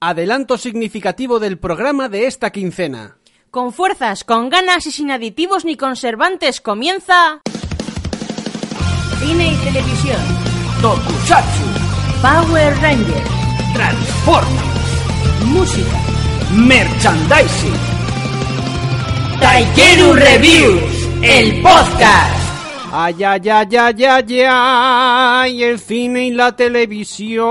Adelanto significativo del programa de esta quincena. Con fuerzas, con ganas y sin aditivos ni conservantes comienza... Cine y televisión. Tokusatsu, Power Rangers. Transformers, Música. Merchandising, Taikeru Reviews, el podcast. Ay, ay, ay, ay, ay, ay, el cine y la televisión.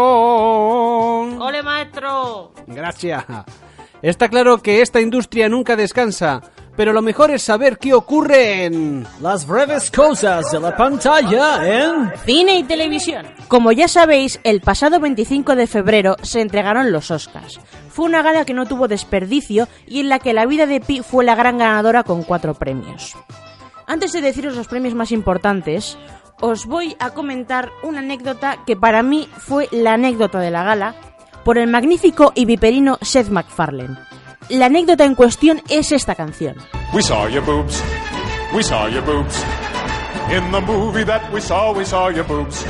¡Ole, maestro! Gracias. Está claro que esta industria nunca descansa, pero lo mejor es saber qué ocurre en... Las breves cosas de la pantalla en... Cine y televisión. Como ya sabéis, el pasado 25 de febrero se entregaron los Oscars. Fue una gala que no tuvo desperdicio y en la que la vida de Pi fue la gran ganadora con cuatro premios. Antes de deciros los premios más importantes, os voy a comentar una anécdota que para mí fue la anécdota de la gala por el magnífico y viperino Seth MacFarlane. La anécdota en cuestión es esta canción. We saw your boobs. We saw your boobs. In the movie that we saw, we saw your boobs.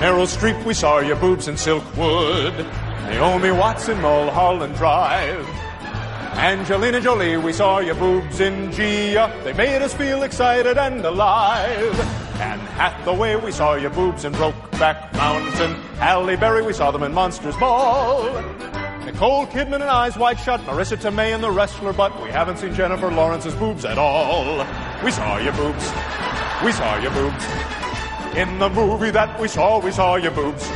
Meryl Streep, we saw your boobs in Silkwood. Naomi Watts in Mulholland Drive. Angelina Jolie, we saw your boobs in Gia. They made us feel excited and alive. Anne Hathaway, we saw your boobs in Brokeback Mountain. Halle Berry, we saw them in Monsters Ball. Nicole Kidman and Eyes Wide Shut, Marissa Tomei and The Wrestler, but we haven't seen Jennifer Lawrence's boobs at all. We saw your boobs. We saw your boobs. In the movie that we saw, we saw your boobs.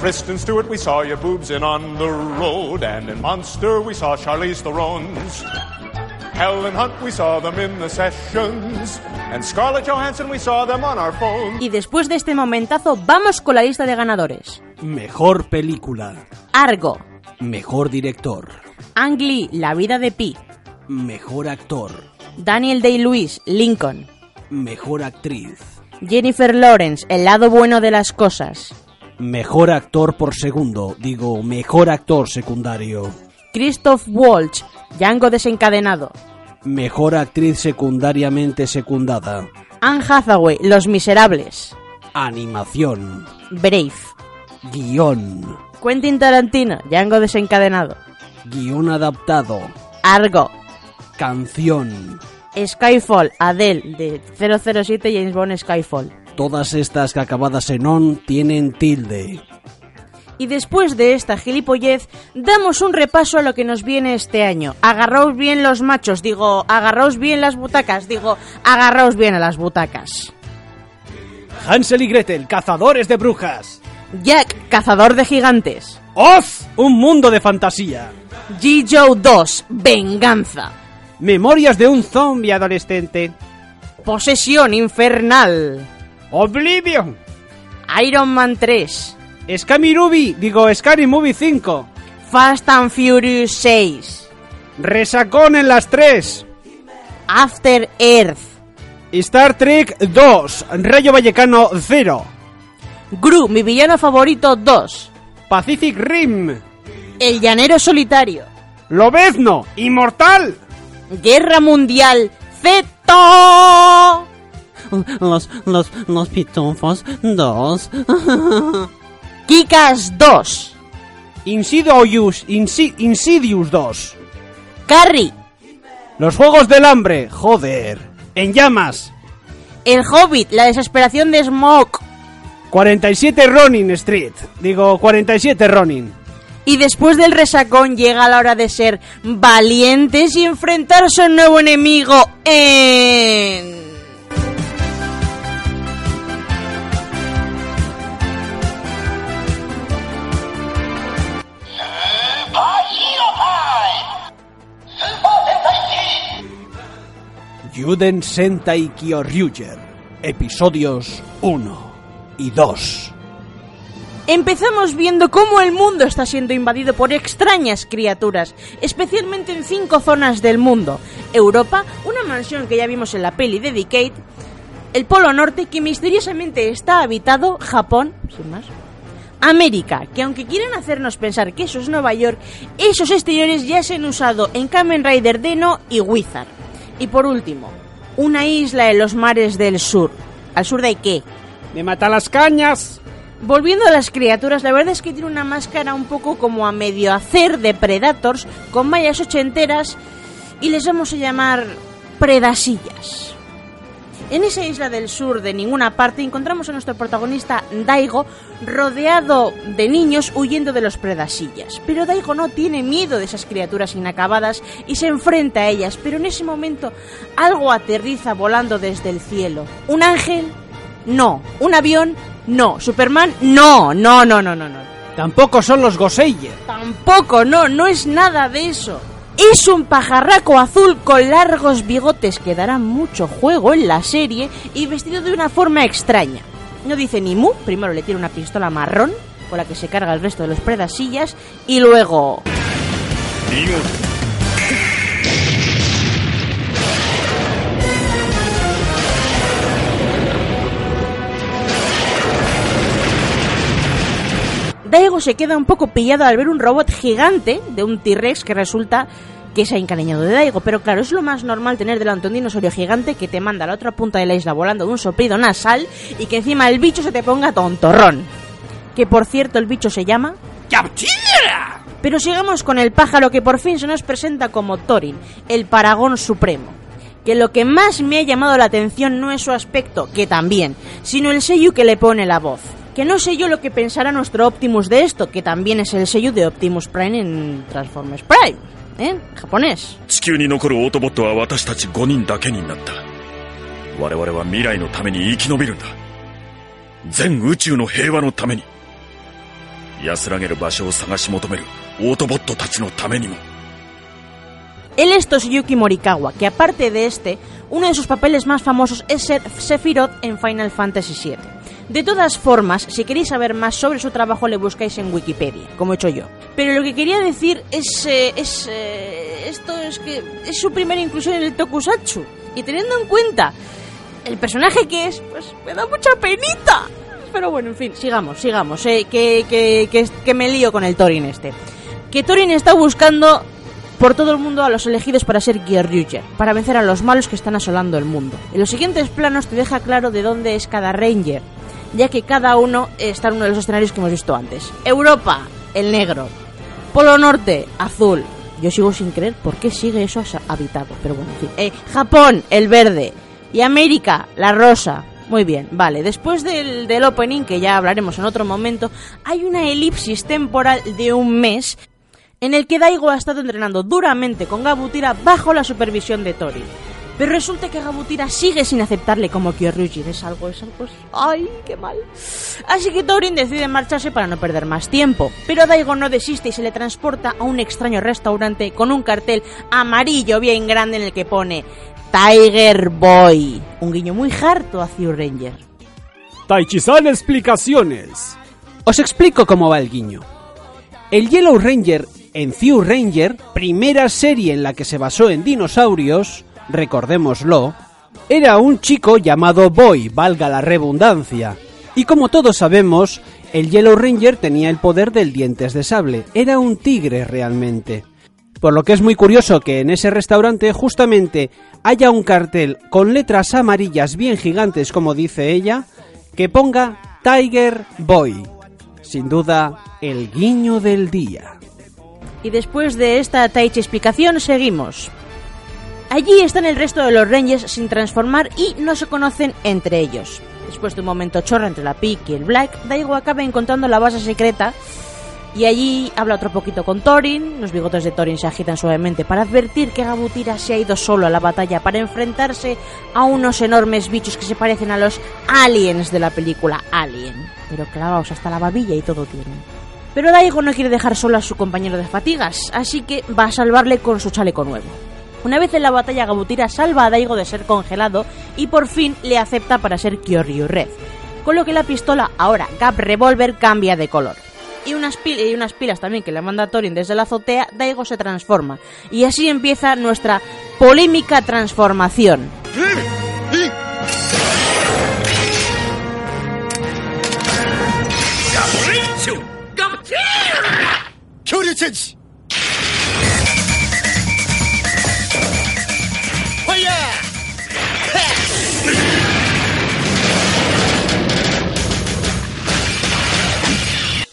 Kristen Stewart, we saw your boobs in On the Road, and in Monster, we saw Charlize Theron's. Helen Hunt, we saw them in the sessions, and Scarlett Johansson, we saw them on our phones. Y después de este momentazo, vamos con la lista de ganadores. Mejor película. Argo, Mejor director. Ang Lee, La vida de Pi, Mejor actor. Daniel Day-Lewis, Lincoln, Mejor actriz. Jennifer Lawrence, El lado bueno de las cosas, Mejor actor por segundo. Digo, mejor actor secundario. Christoph Waltz, Django desencadenado, Mejor actriz secundariamente secundada. Anne Hathaway, Los Miserables, Animación. Brave, Guión. Quentin Tarantino, Django desencadenado, Guión adaptado. Argo, Canción. Skyfall, Adele, de 007 James Bond Skyfall. Todas estas que acabadas en on tienen tilde. Y después de esta gilipollez, damos un repaso a lo que nos viene este año. Agarraos bien los machos, digo, agarraos bien las butacas, digo, agarraos bien a las butacas. Hansel y Gretel, cazadores de brujas. Jack, cazador de gigantes. Oz, un mundo de fantasía. G. Joe 2, venganza. Memorias de un zombie adolescente. Posesión infernal. Oblivion. Iron Man 3. Scary Movie, digo Scary Movie 5. Fast and Furious 6. Resacón en las 3. After Earth. Star Trek 2. Rayo Vallecano 0. Gru, mi villano favorito 2. Pacific Rim. El llanero solitario. Lobezno. Inmortal. Guerra Mundial Z. Los, los, los pitufos dos. Kikas 2. Insidious, Insi- Insidious 2. Carrie. Los Juegos del Hambre. Joder. En llamas. El Hobbit, la desesperación de Smoke. 47 Ronin Street. Digo, 47 Ronin. Y después del resacón llega la hora de ser valientes y enfrentarse a un nuevo enemigo en... Juden Sentai Kyoryuger. Episodios 1 y 2. Empezamos viendo cómo el mundo está siendo invadido por extrañas criaturas, especialmente en cinco zonas del mundo. Europa, una mansión que ya vimos en la peli de Decade, el Polo Norte, que misteriosamente está habitado, Japón, sin más. América, que aunque quieren hacernos pensar que eso es Nueva York, esos exteriores ya se han usado en Kamen Rider Deno y Wizard. Y por último, una isla en los mares del sur. ¿Al sur de qué? Me mata las cañas. Volviendo a las criaturas, la verdad es que tiene una máscara un poco como a medio hacer de Predators, con mallas ochenteras, y les vamos a llamar Predasillas. En esa isla del sur de ninguna parte encontramos a nuestro protagonista Daigo rodeado de niños huyendo de los predasillas. Pero Daigo no tiene miedo de esas criaturas inacabadas y se enfrenta a ellas, pero en ese momento algo aterriza volando desde el cielo. ¿Un ángel? No. ¿Un avión? No. ¿Superman? No, no, no, no, no, no. Tampoco son los Goseiger. Tampoco, no, no es nada de eso. Es un pajarraco azul con largos bigotes que dará mucho juego en la serie y vestido de una forma extraña. No dice ni mu, primero le tiene una pistola marrón con la que se carga el resto de los predasillas y luego... Daigo se queda un poco pillado al ver un robot gigante de un T-Rex que resulta que se ha encariñado de Daigo. Pero claro, es lo más normal tener delante un dinosaurio gigante que te manda a la otra punta de la isla volando de un soplido nasal y que encima el bicho se te ponga tontorrón. Que por cierto el bicho se llama... ¡Capchira! Pero sigamos con el pájaro que por fin se nos presenta como Thorin, el paragón supremo. Que lo que más me ha llamado la atención no es su aspecto, que también, sino el sello que le pone la voz. Que no sé yo lo que pensará nuestro Optimus de esto, que también es el sello de Optimus Prime en Transformers Prime, ¿eh? Japonés. 地球に残るオートボットは私たち5人だけになった我々は未来のために生き延びるんだ全宇宙の平和のために安らげる場所を探し求めるオートボットたちのためにも Él es Toshiyuki Morikawa, que aparte de este, uno de sus papeles más famosos es ser Sephiroth en Final Fantasy VII. De todas formas, si queréis saber más sobre su trabajo, le buscáis en Wikipedia, como he hecho yo. Pero lo que quería decir es, eh, es eh, esto es que es su primera inclusión en el Tokusatsu. Y teniendo en cuenta el personaje que es, pues me da mucha penita. Pero bueno, en fin, sigamos, sigamos, eh, que, que, que, me lío con el Thorin este. Que Thorin está buscando por todo el mundo a los elegidos para ser Gyryuger, para vencer a los malos que están asolando el mundo. En los siguientes planos te deja claro de dónde es cada Ranger, ya que cada uno está en uno de los escenarios que hemos visto antes. Europa, el negro. Polo Norte, azul. Yo sigo sin creer por qué sigue eso habitado, pero bueno, en fin. Eh, Japón, el verde. Y América, la rosa. Muy bien, vale. Después del, del opening, que ya hablaremos en otro momento, hay una elipsis temporal de un mes en el que Daigo ha estado entrenando duramente con Gabutira bajo la supervisión de Tori. Pero resulta que Gabutira sigue sin aceptarle como Kyoryuji. Es algo, es algo. es- ¡Ay, qué mal! Así que Thorin decide marcharse para no perder más tiempo. Pero Daigo no desiste y se le transporta a un extraño restaurante con un cartel amarillo bien grande en el que pone Tiger Boy. Un guiño muy harto a Zio Ranger. Taichi-san explicaciones. Os explico cómo va el guiño. El Yellow Ranger en Zyu Ranger, primera serie en la que se basó en dinosaurios, recordémoslo, era un chico llamado Boy, valga la redundancia. Y como todos sabemos, el Yellow Ranger tenía el poder del dientes de sable, era un tigre realmente. Por lo que es muy curioso que en ese restaurante justamente haya un cartel con letras amarillas bien gigantes como dice ella, que ponga Tiger Boy. Sin duda, el guiño del día. Y después de esta Taichi explicación, seguimos. Allí están el resto de los Rangers sin transformar y no se conocen entre ellos. Después de un momento chorro entre la Pink y el Black, Daigo acaba encontrando la base secreta y allí habla otro poquito con Thorin. Los bigotes de Thorin se agitan suavemente para advertir que Gabutira se ha ido solo a la batalla para enfrentarse a unos enormes bichos que se parecen a los aliens de la película Alien. Pero clavaos hasta la babilla y todo tienen. Pero Daigo no quiere dejar solo a su compañero de fatigas, así que va a salvarle con su chaleco nuevo. Una vez en la batalla, Gabutira salva a Daigo de ser congelado y por fin le acepta para ser Kyoryu Red. con lo que la pistola, ahora Gap Revolver, cambia de color. Y unas, y unas pilas también que le manda Thorin desde la azotea, Daigo se transforma. Y así empieza nuestra polémica transformación.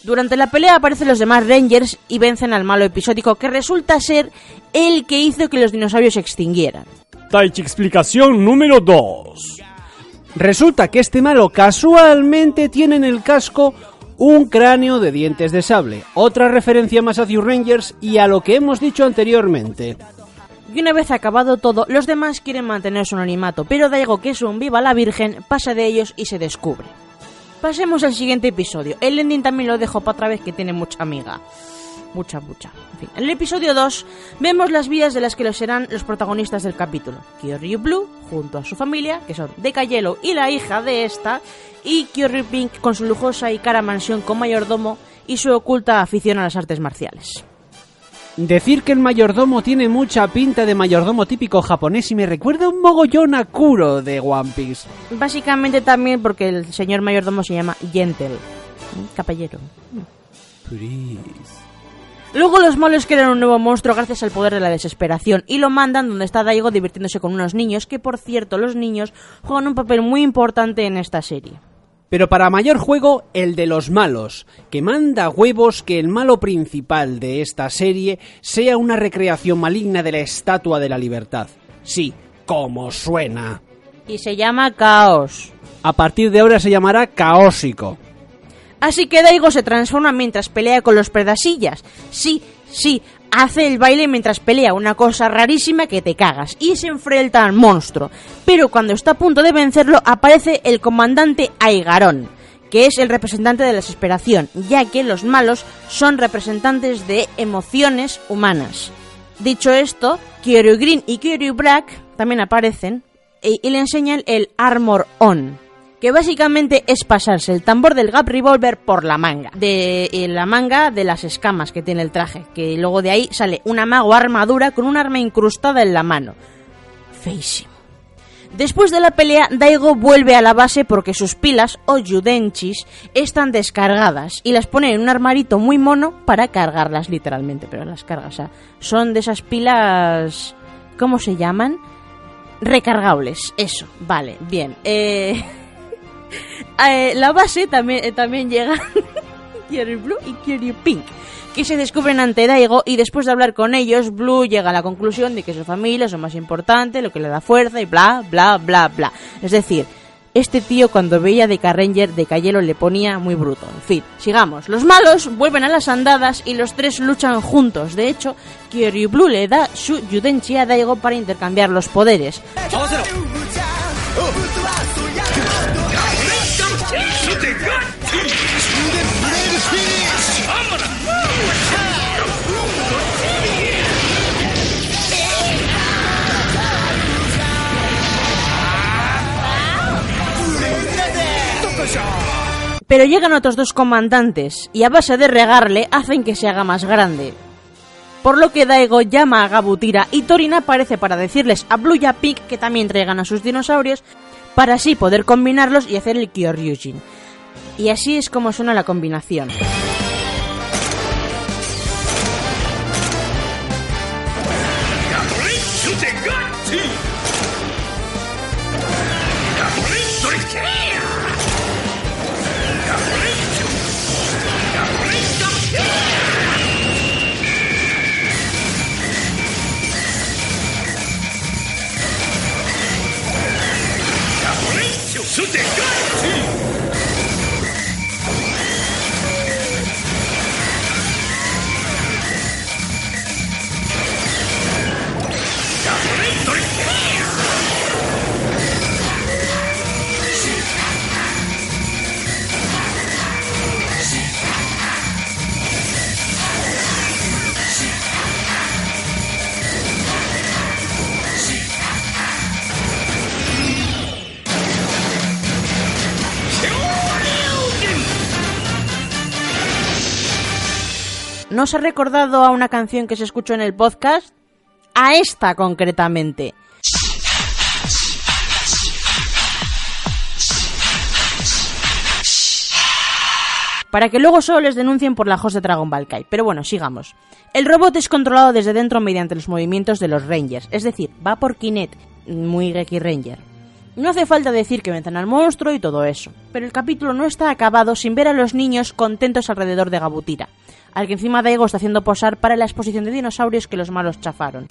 Durante la pelea aparecen los demás Rangers y vencen al malo episódico que resulta ser el que hizo que los dinosaurios se extinguieran. Taichi explicación número 2. Resulta que este malo casualmente tiene en el casco un cráneo de dientes de sable. Otra referencia más a New Rangers y a lo que hemos dicho anteriormente. Y una vez acabado todo, los demás quieren mantener su anonimato, pero Daigo, que es un viva la virgen, pasa de ellos y se descubre. Pasemos al siguiente episodio. El ending también lo dejo para otra vez que tiene mucha amiga. Mucha, mucha. En fin, en el episodio 2 vemos las vidas de las que lo serán los protagonistas del capítulo. Kyoryu Blue, junto a su familia, que son Deca Yellow y la hija de esta, y Kyoryu Pink con su lujosa y cara mansión con mayordomo y su oculta afición a las artes marciales. Decir que el mayordomo tiene mucha pinta de mayordomo típico japonés y me recuerda un mogollón a Kuro de One Piece. Básicamente también porque el señor mayordomo se llama Gentle, caballero. Luego los malos crean un nuevo monstruo gracias al poder de la desesperación y lo mandan donde está Daigo divirtiéndose con unos niños que por cierto los niños juegan un papel muy importante en esta serie. Pero para mayor juego, el de los malos, que manda huevos que el malo principal de esta serie sea una recreación maligna de la Estatua de la Libertad. Sí, como suena. Y se llama Caos. A partir de ahora se llamará Caósico. Así que Daigo se transforma mientras pelea con los pedasillas. Sí, sí, hace el baile mientras pelea, una cosa rarísima que te cagas, y se enfrenta al monstruo. Pero cuando está a punto de vencerlo, aparece el comandante Aigarón, que es el representante de la desesperación, ya que los malos son representantes de emociones humanas. Dicho esto, Kyoryu Green y Kyoryu Black también aparecen y, y le enseñan el Armor On que básicamente es pasarse el tambor del Gap Revolver por la manga, de eh, la manga de las escamas que tiene el traje, que luego de ahí sale una mago armadura con un arma incrustada en la mano. Feísimo. Después de la pelea, Daigo vuelve a la base porque sus pilas, o Yudenchis, están descargadas y las pone en un armarito muy mono para cargarlas literalmente, pero las cargas, o sea, son de esas pilas... ¿Cómo se llaman? Recargables, eso, vale, bien. Eh... Eh, la base también, eh, también llega Kyoryu Blue y Kyoryu Pink, que se descubren ante Daigo y después de hablar con ellos, Blue llega a la conclusión de que su familia es lo más importante, lo que le da fuerza y bla, bla, bla, bla. Es decir, este tío cuando veía de Ranger de Cayelo le ponía muy bruto. En fin, sigamos. Los malos vuelven a las andadas y los tres luchan juntos. De hecho, Kyoryu Blue le da su Yudenchi a Daigo para intercambiar los poderes. Pero llegan otros dos comandantes y a base de regarle hacen que se haga más grande. Por lo que Daigo llama a Gabutira y Torin aparece para decirles a Blue Pig que también traigan a sus dinosaurios para así poder combinarlos y hacer el Kyoryujin. Y así es como suena la combinación. Stick ¿No os ha recordado a una canción que se escuchó en el podcast? A esta concretamente. para que luego solo les denuncien por la host de Dragon Ball Kai. Pero bueno, sigamos. El robot es controlado desde dentro mediante los movimientos de los Rangers, es decir, va por Kinect, muy Geki Ranger. No hace falta decir que vencen al monstruo y todo eso, pero el capítulo no está acabado sin ver a los niños contentos alrededor de Gabutira, al que encima Daigo está haciendo posar para la exposición de dinosaurios que los malos chafaron.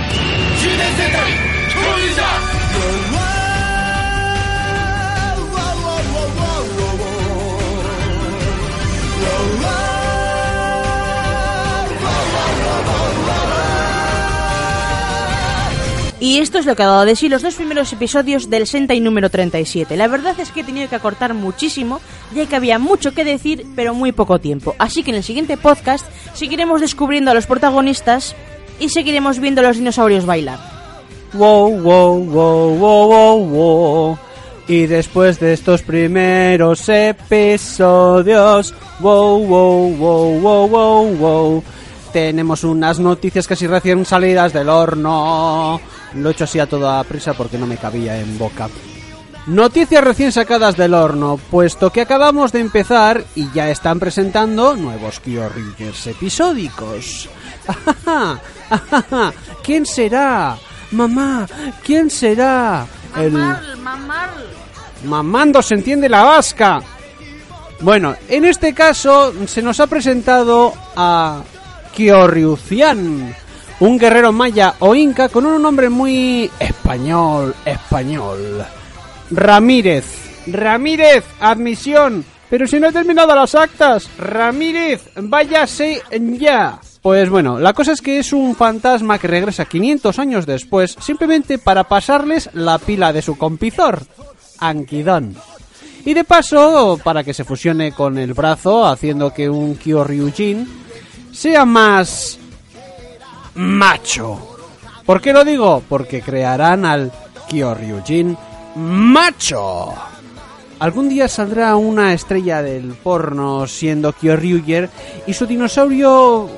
Y esto es lo que ha dado de sí los dos primeros episodios del Sentai número 37. La verdad es que he tenido que acortar muchísimo, ya que había mucho que decir, pero muy poco tiempo. Así que en el siguiente podcast seguiremos descubriendo a los protagonistas y seguiremos viendo a los dinosaurios bailar. Wow, wow, wow, wow, wow, wow. Y después de estos primeros episodios, wow, wow, wow, wow, wow, wow, tenemos unas noticias casi recién salidas del horno. Lo he hecho así a toda prisa porque no me cabía en boca. Noticias recién sacadas del horno, puesto que acabamos de empezar y ya están presentando nuevos Kyoryugers episódicos. ¿Quién será? Mamá, ¿quién será? El... Mamando se entiende la vasca. Bueno, en este caso se nos ha presentado a Kyoryucian, un guerrero maya o inca con un nombre muy español, español. Ramírez. Ramírez, admisión. Pero si no he terminado las actas. Ramírez, váyase ya. Pues bueno, la cosa es que es un fantasma que regresa 500 años después simplemente para pasarles la pila de su compizor, Ankidon. Y de paso, para que se fusione con el brazo, haciendo que un Kyoryujin sea más macho. ¿Por qué lo digo? Porque crearán al Kyoryujin macho. Algún día saldrá una estrella del porno siendo Kyoryuger y su dinosaurio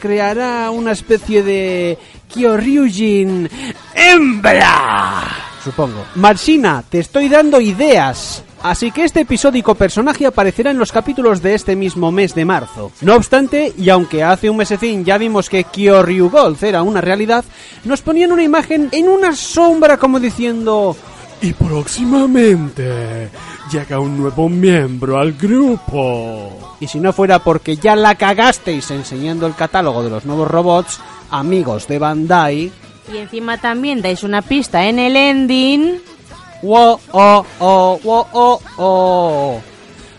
creará una especie de Kyoryujin hembra. Supongo. Marcina, te estoy dando ideas. Así que este episódico personaje aparecerá en los capítulos de este mismo mes de marzo. No obstante, y aunque hace un mesecín ya vimos que Kyoryu Gold era una realidad, nos ponían una imagen en una sombra como diciendo... Y próximamente llega un nuevo miembro al grupo. Y si no fuera porque ya la cagasteis enseñando el catálogo de los nuevos robots, amigos de Bandai... Y encima también dais una pista en el ending... Wow, oh, oh, wow, oh, oh.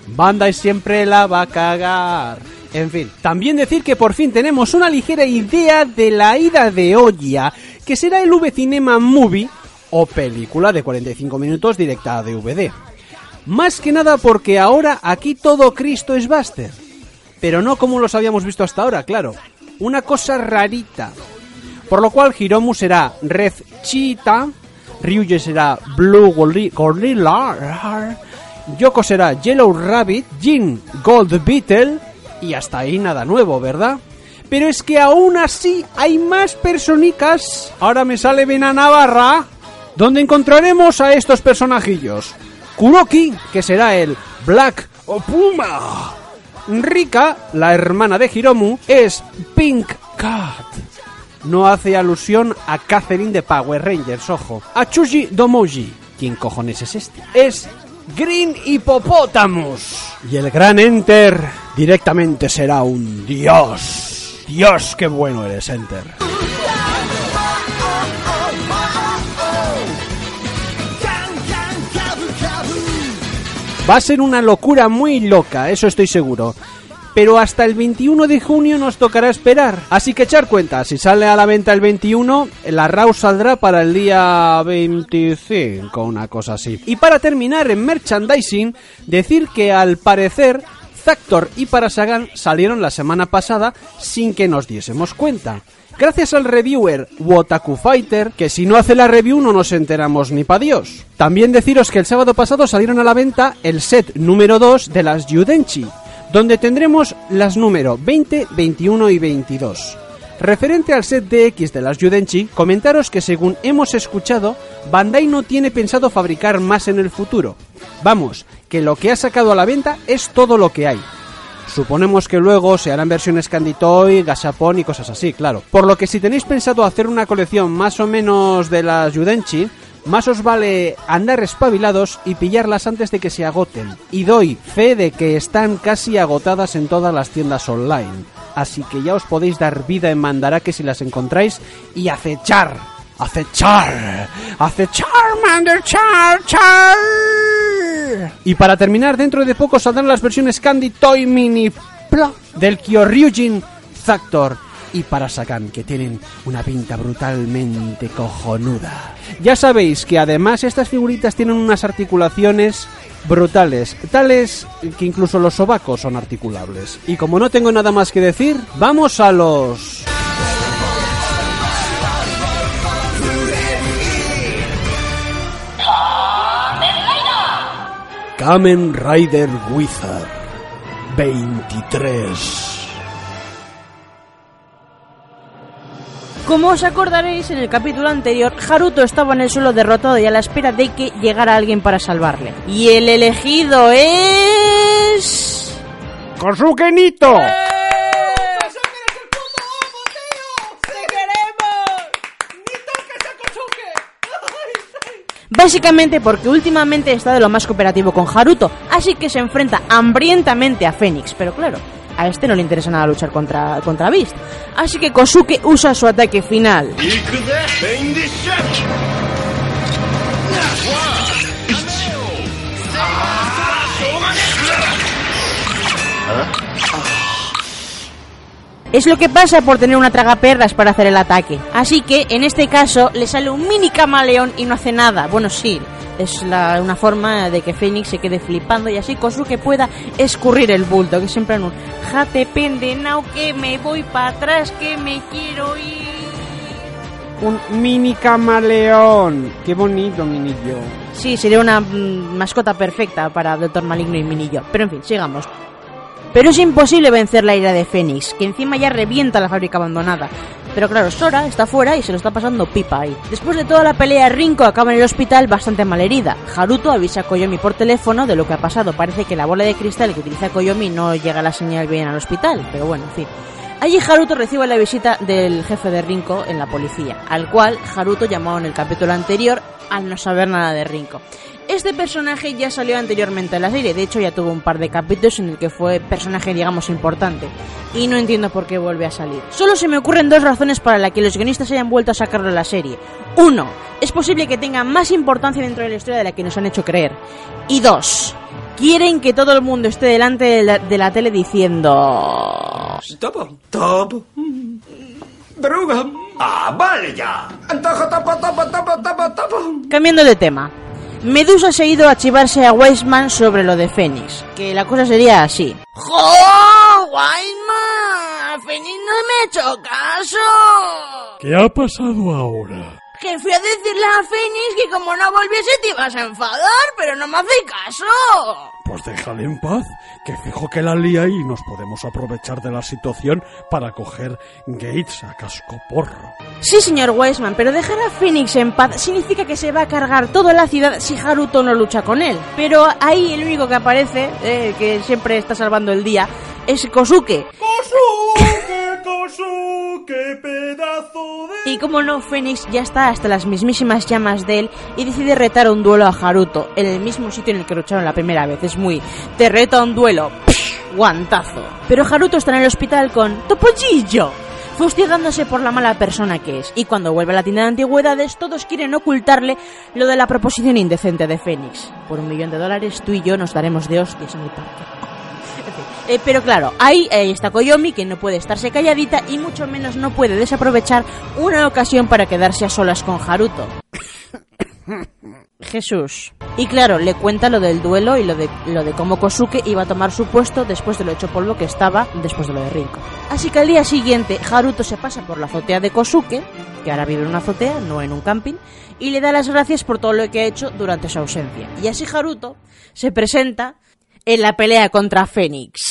Bandai siempre la va a cagar. En fin, también decir que por fin tenemos una ligera idea de la ida de Oya, que será el V-Cinema Movie o película de 45 minutos directa a DVD. Más que nada porque ahora aquí todo Cristo es Buster. Pero no como los habíamos visto hasta ahora, claro. Una cosa rarita. Por lo cual Hiromu será Red Cheetah, Ryuji será Blue Gorilla, Yoko será Yellow Rabbit, Jin Gold Beetle y hasta ahí nada nuevo, ¿verdad? Pero es que aún así hay más personicas. Ahora me sale bien a Navarra, donde encontraremos a estos personajillos. Kuroki, que será el Black Puma. Rika, la hermana de Hiromu, es Pink Cat no hace alusión a Catherine de Power Rangers, ojo. A Chuji Domoji. ¿Quién cojones es este? Es Green Hippopotamus. Y el gran Enter directamente será un dios. Dios, qué bueno eres, Enter. Va a ser una locura muy loca, eso estoy seguro pero hasta el 21 de junio nos tocará esperar. Así que echar cuenta, si sale a la venta el 21, la RAW saldrá para el día 25, una cosa así. Y para terminar en merchandising, decir que al parecer Zactor y Parasagan salieron la semana pasada sin que nos diésemos cuenta. Gracias al reviewer Wotaku Fighter, que si no hace la review no nos enteramos ni pa' Dios. También deciros que el sábado pasado salieron a la venta el set número 2 de las Yudenchi, donde tendremos las número 20, 21 y 22. Referente al set DX de las Yudenchi, comentaros que según hemos escuchado, Bandai no tiene pensado fabricar más en el futuro. Vamos, que lo que ha sacado a la venta es todo lo que hay. Suponemos que luego se harán versiones Candy Toy, Gashapon y cosas así, claro. Por lo que si tenéis pensado hacer una colección más o menos de las Yudenchi, más os vale andar espabilados y pillarlas antes de que se agoten. Y doy fe de que están casi agotadas en todas las tiendas online. Así que ya os podéis dar vida en Mandarake si las encontráis y acechar. Acechar. Acechar, Mandarchar, char. Y para terminar, dentro de poco saldrán las versiones Candy Toy Mini Pla del Kyoryujin Factor y Parasakan, que tienen una pinta brutalmente cojonuda. Ya sabéis que además estas figuritas tienen unas articulaciones brutales, tales que incluso los sobacos son articulables. Y como no tengo nada más que decir, vamos a los... Kamen Rider Wizard 23 Como os acordaréis, en el capítulo anterior, Haruto estaba en el suelo derrotado y a la espera de que llegara alguien para salvarle. Y el elegido es... ¡Kosuke Nito! Básicamente porque últimamente está de lo más cooperativo con Haruto, así que se enfrenta hambrientamente a Fénix, pero claro, a este no le interesa nada luchar contra, contra Beast. Así que Kosuke usa su ataque final. Es lo que pasa por tener una tragaperras para hacer el ataque. Así que en este caso le sale un mini camaleón y no hace nada. Bueno, sí, es la- una forma de que Fénix se quede flipando y así Kosuke pueda escurrir el bulto, que siempre en un jate pendenao que me voy para atrás, que me quiero ir. Un mini camaleón. Qué bonito, mini yo. Sí, sería una mm, mascota perfecta para Doctor Maligno y Minillo. Pero en fin, sigamos. Pero es imposible vencer la ira de Fénix, que encima ya revienta la fábrica abandonada. Pero claro, Sora está fuera y se lo está pasando pipa ahí. Después de toda la pelea, Rinko acaba en el hospital bastante malherida. Haruto avisa a Koyomi por teléfono de lo que ha pasado. Parece que la bola de cristal que utiliza Koyomi no llega la señal bien al hospital, pero bueno, en fin. Allí Haruto recibe la visita del jefe de Rinko en la policía, al cual Haruto llamó en el capítulo anterior al no saber nada de Rinko. Este personaje ya salió anteriormente en la serie, de hecho ya tuvo un par de capítulos en el que fue personaje digamos importante, y no entiendo por qué vuelve a salir. Solo se me ocurren dos razones para las que los guionistas hayan vuelto a sacarlo de la serie. Uno, es posible que tenga más importancia dentro de la historia de la que nos han hecho creer. Y dos, quieren que todo el mundo esté delante de la, de la tele diciendo... Topo, topo. Droga. Ah, vale ya. Topo, topo, topo, topo, topo. Cambiando de tema. Medusa se ha ido a chivarse a Weisman sobre lo de Fénix, que la cosa sería así. ¡Jo! ¡Weisman! ¡Fénix no me ha hecho caso! ¿Qué ha pasado ahora? Que fui a decirle a Fénix que como no volviese te ibas a enfadar, pero no me hace caso. Pues déjale en paz, que fijo que la lía y nos podemos aprovechar de la situación para coger Gates a cascoporro. Sí, señor Weisman, pero dejar a Fénix en paz significa que se va a cargar toda la ciudad si Haruto no lucha con él. Pero ahí el único que aparece, eh, que siempre está salvando el día, es Kosuke. ¡Kosuke, Kosuke, pedazo de... Y como no, Fénix ya está hasta las mismísimas llamas de él y decide retar un duelo a Haruto, en el mismo sitio en el que lucharon la primera vez. Es muy, te reto a un duelo, ¡Psh! guantazo. Pero Haruto está en el hospital con Topollillo, fustigándose por la mala persona que es. Y cuando vuelve a la tienda de antigüedades, todos quieren ocultarle lo de la proposición indecente de Fénix. Por un millón de dólares, tú y yo nos daremos de hostias en el parque. Eh, pero claro, ahí eh, está Koyomi que no puede estarse calladita y mucho menos no puede desaprovechar una ocasión para quedarse a solas con Haruto. Jesús. Y claro, le cuenta lo del duelo y lo de, lo de cómo Kosuke iba a tomar su puesto después de lo hecho polvo que estaba después de lo de Rinko. Así que al día siguiente, Haruto se pasa por la azotea de Kosuke, que ahora vive en una azotea, no en un camping, y le da las gracias por todo lo que ha hecho durante su ausencia. Y así Haruto se presenta en la pelea contra Fénix.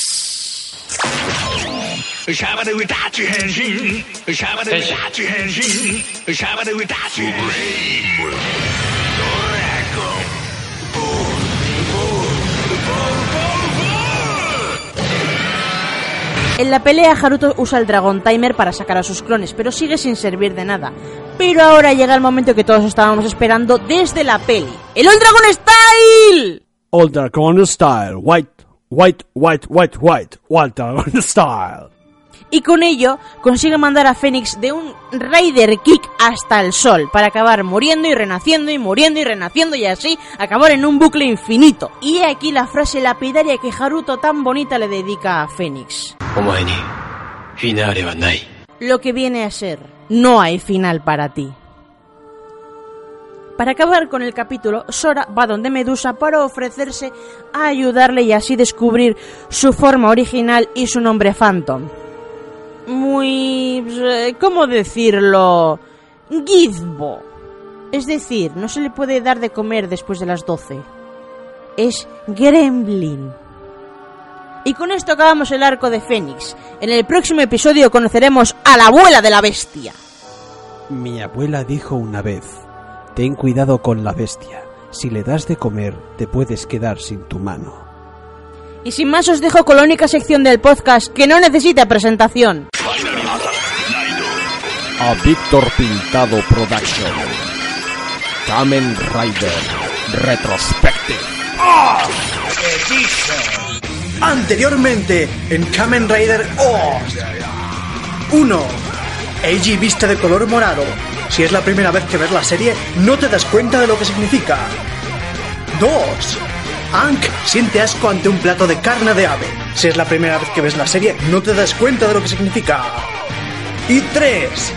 En la pelea Haruto usa el Dragon Timer para sacar a sus clones, pero sigue sin servir de nada. Pero ahora llega el momento que todos estábamos esperando desde la peli. ¡El Old Dragon Style! Older Corner Style, White, White, White, White, White, Walter Corner Style. Y con ello consigue mandar a Fénix de un Raider Kick hasta el sol para acabar muriendo y renaciendo y muriendo y renaciendo y así acabar en un bucle infinito. Y aquí la frase lapidaria que Haruto tan bonita le dedica a Fénix. Lo que viene a ser, no hay final para ti. Para acabar con el capítulo, Sora va donde Medusa para ofrecerse a ayudarle y así descubrir su forma original y su nombre Phantom. Muy... eh, ¿cómo decirlo? Gizbo. Es decir, no se le puede dar de comer después de las 12. Es Gremlin. Y con esto acabamos el arco de Fénix. En el próximo episodio conoceremos a la abuela de la bestia. Mi abuela dijo una vez, ten cuidado con la bestia. Si le das de comer, te puedes quedar sin tu mano. Y sin más os dejo con la única sección del podcast que no necesita presentación. A Víctor Pintado Production. Kamen Rider Retrospective. Anteriormente en Kamen Rider Oz. 1. Eiji viste de color morado. Si es la primera vez que ves la serie, no te das cuenta de lo que significa. 2. Ank siente asco ante un plato de carne de ave. Si es la primera vez que ves la serie, no te das cuenta de lo que significa. Y 3.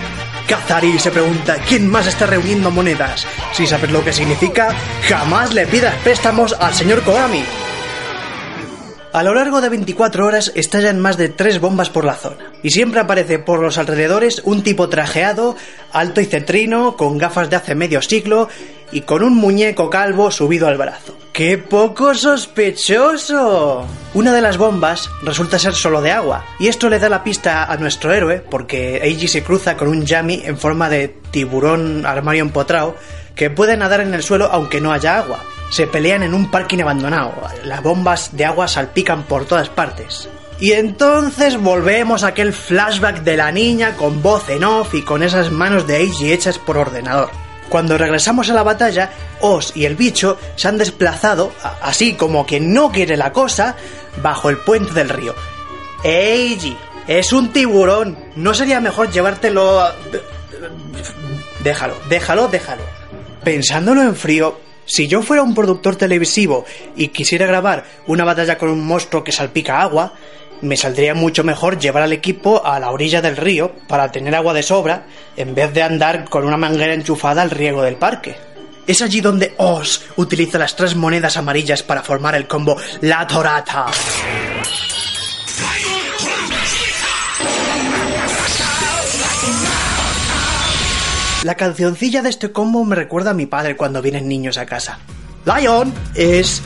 Kazari se pregunta quién más está reuniendo monedas. Si sabes lo que significa, jamás le pidas préstamos al señor Kogami. A lo largo de 24 horas estallan más de tres bombas por la zona, y siempre aparece por los alrededores un tipo trajeado, alto y cetrino, con gafas de hace medio siglo y con un muñeco calvo subido al brazo. ¡Qué poco sospechoso! Una de las bombas resulta ser solo de agua, y esto le da la pista a nuestro héroe porque Eiji se cruza con un Yami en forma de tiburón armario empotrado que puede nadar en el suelo aunque no haya agua. Se pelean en un parking abandonado. Las bombas de agua salpican por todas partes. Y entonces volvemos a aquel flashback de la niña con voz en off y con esas manos de Eiji hechas por ordenador. Cuando regresamos a la batalla, Oz y el bicho se han desplazado, así como quien no quiere la cosa, bajo el puente del río. Eiji, es un tiburón. ¿No sería mejor llevártelo a... Déjalo, déjalo, déjalo. Pensándolo en frío, si yo fuera un productor televisivo y quisiera grabar una batalla con un monstruo que salpica agua, me saldría mucho mejor llevar al equipo a la orilla del río para tener agua de sobra en vez de andar con una manguera enchufada al riego del parque. Es allí donde Oz utiliza las tres monedas amarillas para formar el combo La Torata. La cancioncilla de este combo me recuerda a mi padre cuando vienen niños a casa. Lion es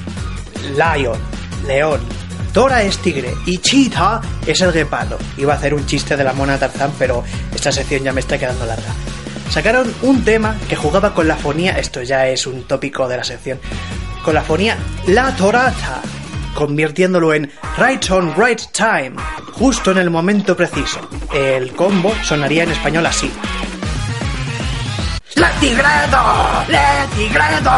Lion, león. Dora es tigre y Cheetah es el guepardo. Iba a hacer un chiste de la mona Tarzán, pero esta sección ya me está quedando larga. Sacaron un tema que jugaba con la fonía, esto ya es un tópico de la sección, con la fonía La Torata, convirtiéndolo en Right on Right Time, justo en el momento preciso. El combo sonaría en español así. ¡Le tigredo! ¡Le tigredo!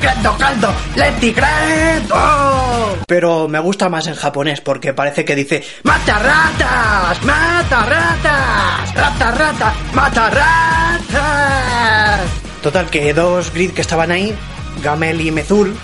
¡Credo, caldo! ¡Le tigredo! Pero me gusta más en japonés porque parece que dice ¡Mata ratas! ¡Mata ratas! ¡Rata, rata! ¡Mata ratas! Total que dos grid que estaban ahí, Gamel y Mezul,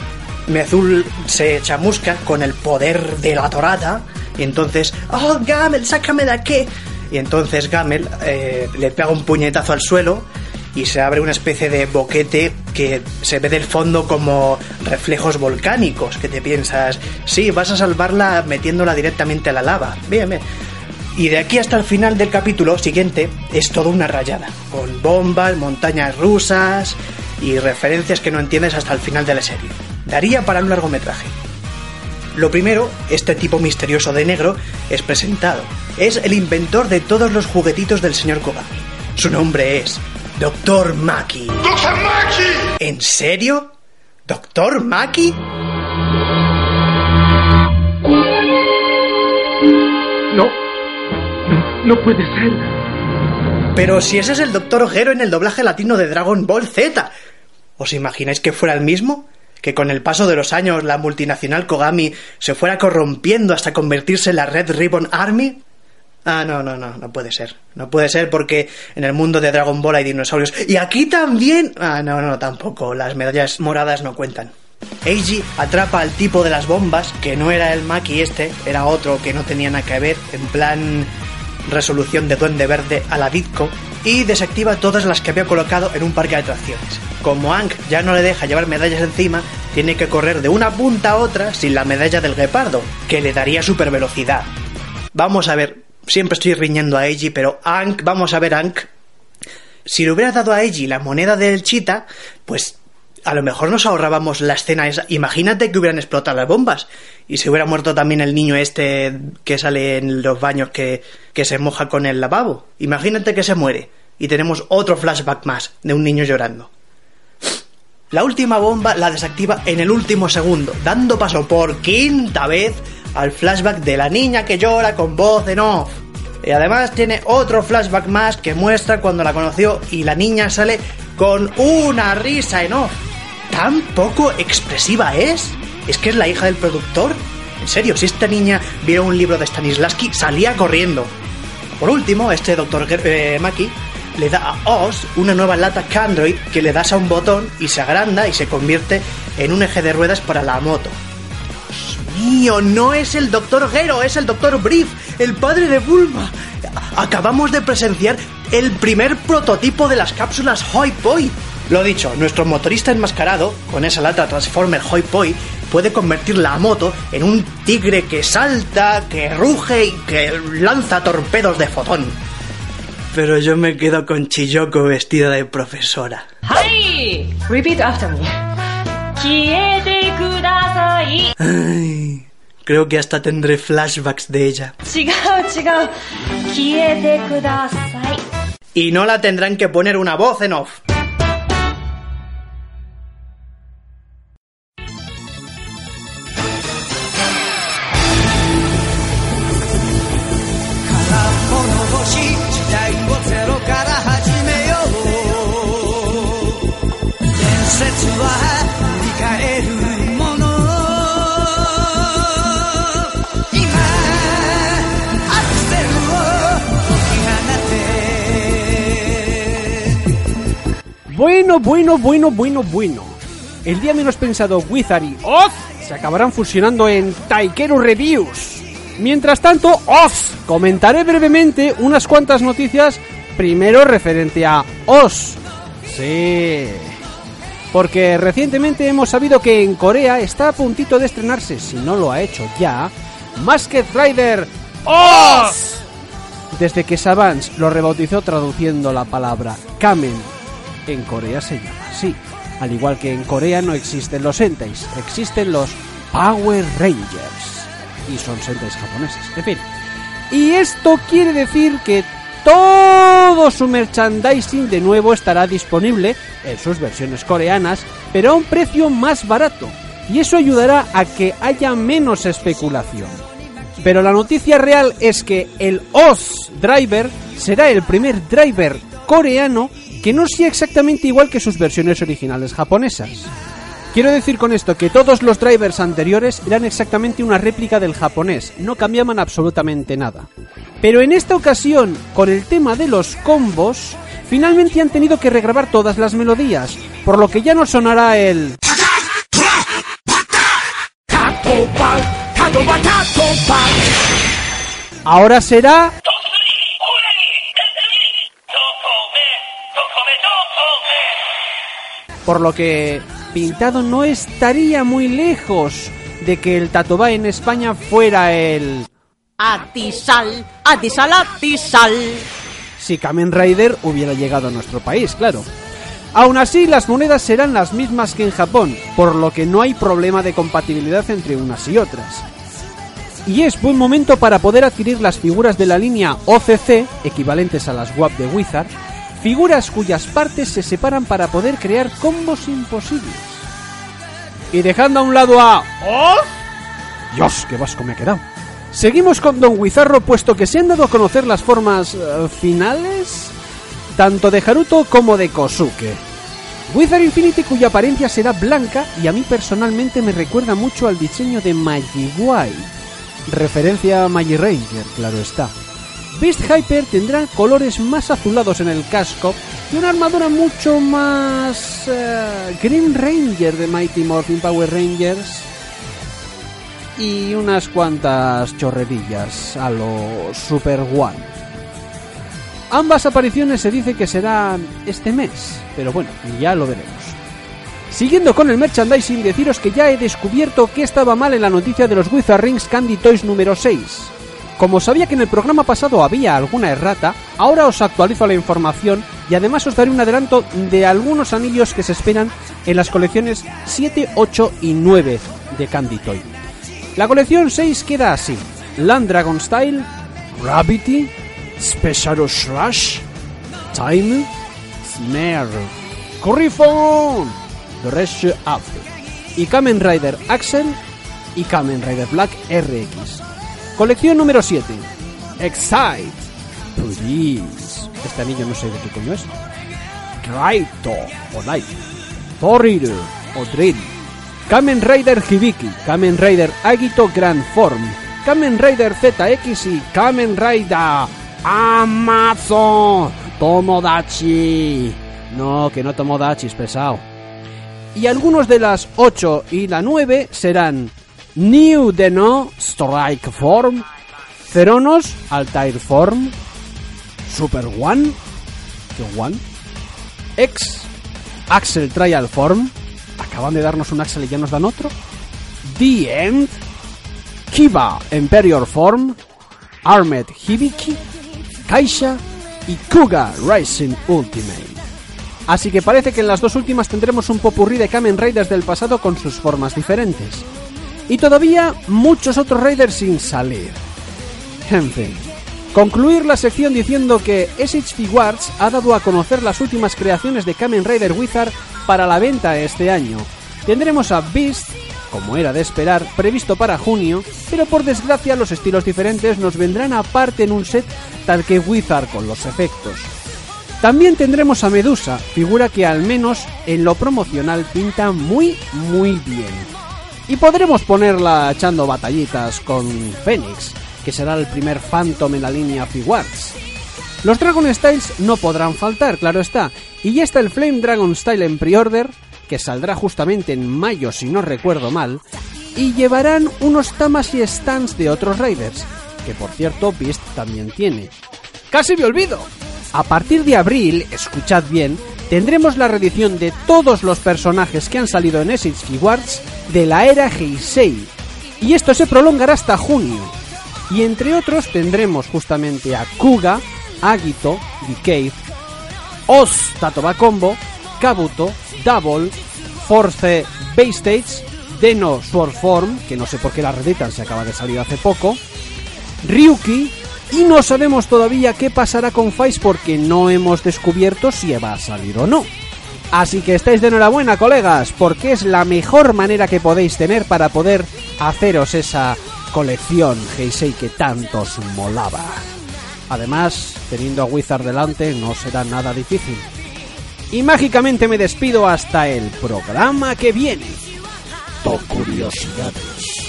Mezul se chamusca con el poder de la torata y entonces ¡Oh, Gamel, sácame de aquí! Y entonces Gamel eh, le pega un puñetazo al suelo y se abre una especie de boquete que se ve del fondo como reflejos volcánicos, que te piensas, sí, vas a salvarla metiéndola directamente a la lava. Bien, bien. Y de aquí hasta el final del capítulo siguiente es toda una rayada, con bombas, montañas rusas y referencias que no entiendes hasta el final de la serie. Daría para un largometraje. Lo primero, este tipo misterioso de negro es presentado. Es el inventor de todos los juguetitos del señor Kogami. Su nombre es Dr. Maki. ¡Doctor Maki! ¿En serio? ¿Doctor Maki? No. No, no puede ser. Pero si ese es el Doctor Gero en el doblaje latino de Dragon Ball Z. ¿Os imagináis que fuera el mismo? Que con el paso de los años la multinacional Kogami se fuera corrompiendo hasta convertirse en la Red Ribbon Army? Ah, no, no, no, no puede ser. No puede ser porque en el mundo de Dragon Ball hay dinosaurios. Y aquí también... Ah, no, no, tampoco. Las medallas moradas no cuentan. Eiji atrapa al tipo de las bombas, que no era el Maki este, era otro que no tenía nada que ver, en plan resolución de duende verde a la Ditko, y desactiva todas las que había colocado en un parque de atracciones. Como Aang ya no le deja llevar medallas encima, tiene que correr de una punta a otra sin la medalla del guepardo, que le daría super velocidad. Vamos a ver, siempre estoy riñendo a Eiji, pero Aang, vamos a ver Aang. Si le hubiera dado a Eiji la moneda del chita, pues a lo mejor nos ahorrábamos la escena esa. Imagínate que hubieran explotado las bombas y se hubiera muerto también el niño este que sale en los baños que, que se moja con el lavabo. Imagínate que se muere y tenemos otro flashback más de un niño llorando. La última bomba la desactiva en el último segundo, dando paso por quinta vez al flashback de la niña que llora con voz en off. Y además tiene otro flashback más que muestra cuando la conoció y la niña sale con una risa en off. ¿Tan poco expresiva es? ¿Es que es la hija del productor? En serio, si esta niña viera un libro de Stanislavski, salía corriendo. Por último, este doctor eh, Maki le da a Oz una nueva lata Candroid que le das a un botón y se agranda y se convierte en un eje de ruedas para la moto. Mío, no es el doctor Gero, es el doctor Brief, el padre de Bulma. Acabamos de presenciar el primer prototipo de las cápsulas Hoi Poi. Lo dicho, nuestro motorista enmascarado, con esa lata Transformer Hoi Poi, puede convertir la moto en un tigre que salta, que ruge y que lanza torpedos de fotón. Pero yo me quedo con Chiyoko vestida de profesora. ¡Hi! Repeat after me. Ay, creo que hasta tendré flashbacks de ella. Y no la tendrán que poner una voz en off. Bueno, bueno, bueno, bueno. El día menos pensado, Wizard y Oz se acabarán fusionando en Taikeru Reviews. Mientras tanto, Oz, comentaré brevemente unas cuantas noticias, primero referente a Oz. Sí. Porque recientemente hemos sabido que en Corea está a puntito de estrenarse, si no lo ha hecho ya, Masked Rider Oz. Desde que Savants lo rebautizó traduciendo la palabra Kamen, en Corea se llama así. Al igual que en Corea no existen los Sentais, existen los Power Rangers. Y son Sentais japoneses, en fin. Y esto quiere decir que todo su merchandising de nuevo estará disponible en sus versiones coreanas, pero a un precio más barato. Y eso ayudará a que haya menos especulación. Pero la noticia real es que el Oz Driver será el primer driver coreano que no sea exactamente igual que sus versiones originales japonesas. Quiero decir con esto que todos los drivers anteriores eran exactamente una réplica del japonés, no cambiaban absolutamente nada. Pero en esta ocasión, con el tema de los combos, finalmente han tenido que regrabar todas las melodías, por lo que ya no sonará el... Ahora será... Por lo que Pintado no estaría muy lejos de que el Tatobá en España fuera el... Atisal, atisal, atisal. Si Kamen Rider hubiera llegado a nuestro país, claro. Aún así, las monedas serán las mismas que en Japón, por lo que no hay problema de compatibilidad entre unas y otras. Y es buen momento para poder adquirir las figuras de la línea OCC, equivalentes a las WAP de Wizard, figuras cuyas partes se separan para poder crear combos imposibles. Y dejando a un lado a... ¡Oh! Dios, qué vasco me ha quedado. Seguimos con Don Wizarro, puesto que se han dado a conocer las formas eh, finales tanto de Haruto como de Kosuke. Wizard Infinity cuya apariencia será blanca y a mí personalmente me recuerda mucho al diseño de Magiwai. Referencia a Magi Ranger, claro está. Beast Hyper tendrá colores más azulados en el casco y una armadura mucho más eh, Green Ranger de Mighty Morphin Power Rangers y unas cuantas chorrerillas a lo Super One. Ambas apariciones se dice que serán este mes, pero bueno, ya lo veremos. Siguiendo con el merchandising, deciros que ya he descubierto que estaba mal en la noticia de los Wizard Rings Candy Toys número 6. Como sabía que en el programa pasado había alguna errata, ahora os actualizo la información y además os daré un adelanto de algunos anillos que se esperan en las colecciones 7, 8 y 9 de Candy Toy. La colección 6 queda así: Land Dragon Style, Gravity, Special Slash, Time, Snare, Corrifon, Rush Up y Kamen Rider Axel y Kamen Rider Black RX. Colección número 7. Excite. Please. Este anillo no sé de qué coño es. Raito o Light. Thoriru o Drill. Kamen Rider Hibiki. Kamen Rider Agito Grand Form. Kamen Rider ZX y Kamen Rider Amazon. Tomodachi. No, que no Tomodachi, es pesado. Y algunos de las 8 y la 9 serán New Deno Strike Form, Ceronos Altair Form, Super One, ¿qué One? X, Axel Trial Form, acaban de darnos un Axel y ya nos dan otro. The End, Kiba Imperial Form, Armed Hibiki, Kaisha y Kuga Rising Ultimate. Así que parece que en las dos últimas tendremos un popurrí de Kamen Riders del pasado con sus formas diferentes. Y todavía muchos otros Raiders sin salir. En fin. Concluir la sección diciendo que SH Figuarts ha dado a conocer las últimas creaciones de Kamen Rider Wizard para la venta este año. Tendremos a Beast, como era de esperar, previsto para junio, pero por desgracia los estilos diferentes nos vendrán aparte en un set tal que Wizard con los efectos. También tendremos a Medusa, figura que al menos en lo promocional pinta muy muy bien. Y podremos ponerla echando batallitas con Phoenix, que será el primer Phantom en la línea Figuarts. Los Dragon Styles no podrán faltar, claro está, y ya está el Flame Dragon Style en pre-order, que saldrá justamente en mayo si no recuerdo mal, y llevarán unos tamas y stands de otros Raiders, que por cierto Beast también tiene. ¡Casi me olvido! A partir de abril, escuchad bien, tendremos la reedición de todos los personajes que han salido en Essex Figuarts de la era Heisei. Y esto se prolongará hasta junio. Y entre otros tendremos justamente a Kuga, Agito, Decade, Oz Tatoba Combo, Kabuto, Double, Force Base Stage, Deno Sword Form, que no sé por qué la reeditan, se acaba de salir hace poco, Ryuki, y no sabemos todavía qué pasará con Fice porque no hemos descubierto si va a salir o no. Así que estáis de enhorabuena, colegas, porque es la mejor manera que podéis tener para poder haceros esa colección Heisei que tanto os molaba. Además, teniendo a Wizard delante no será nada difícil. Y mágicamente me despido hasta el programa que viene. To curiosidades.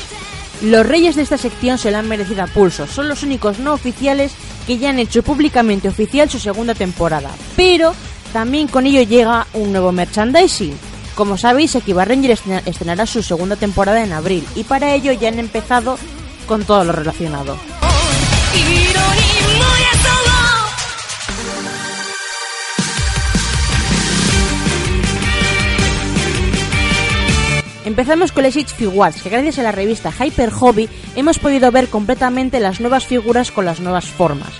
Los reyes de esta sección se la han merecido a pulso. Son los únicos no oficiales que ya han hecho públicamente oficial su segunda temporada. Pero también con ello llega un nuevo merchandising. Como sabéis, Akiba Ranger estrenará su segunda temporada en abril y para ello ya han empezado con todo lo relacionado. Empezamos con el Six Figuarts, que gracias a la revista Hyper Hobby hemos podido ver completamente las nuevas figuras con las nuevas formas.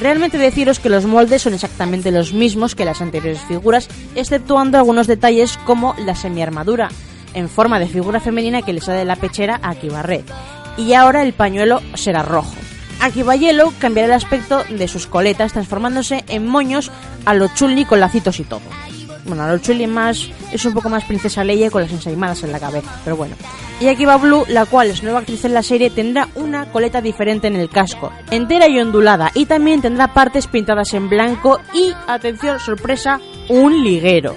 Realmente deciros que los moldes son exactamente los mismos que las anteriores figuras, exceptuando algunos detalles como la semiarmadura, en forma de figura femenina que le sale de la pechera a Akiba Red. Y ahora el pañuelo será rojo. Akiba Yellow cambiará el aspecto de sus coletas, transformándose en moños a lo chulli con lacitos y todo. Bueno, a lo chulli más es un poco más princesa Leia con las ensaimadas en la cabeza, pero bueno. Y Akiba Blue, la cual es nueva actriz en la serie, tendrá una coleta diferente en el casco, entera y ondulada, y también tendrá partes pintadas en blanco y, atención, sorpresa, un liguero.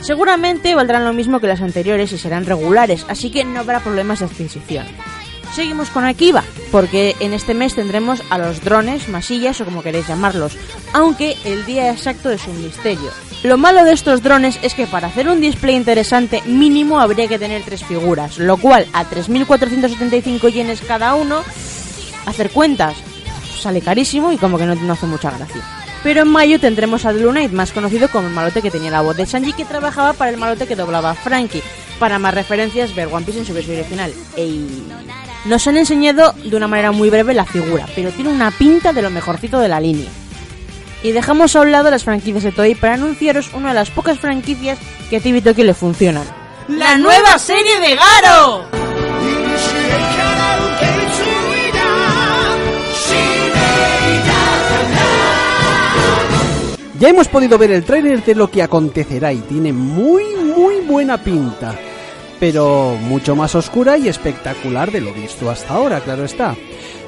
Seguramente valdrán lo mismo que las anteriores y serán regulares, así que no habrá problemas de adquisición. Seguimos con Akiba, porque en este mes tendremos a los drones, masillas o como queréis llamarlos, aunque el día exacto es un misterio. Lo malo de estos drones es que para hacer un display interesante mínimo habría que tener tres figuras, lo cual a 3.475 yenes cada uno, hacer cuentas sale carísimo y como que no, no hace mucha gracia. Pero en mayo tendremos a Blue Knight, más conocido como el malote que tenía la voz de Sanji, que trabajaba para el malote que doblaba a Frankie. Para más referencias, ver One Piece en su versión original. Ey. Nos han enseñado de una manera muy breve la figura, pero tiene una pinta de lo mejorcito de la línea. Y dejamos a un lado las franquicias de Toei para anunciaros una de las pocas franquicias que a TV Tokyo le funcionan. ¡La nueva serie de Garo! Ya hemos podido ver el tráiler de lo que acontecerá y tiene muy muy buena pinta, pero mucho más oscura y espectacular de lo visto hasta ahora, claro está.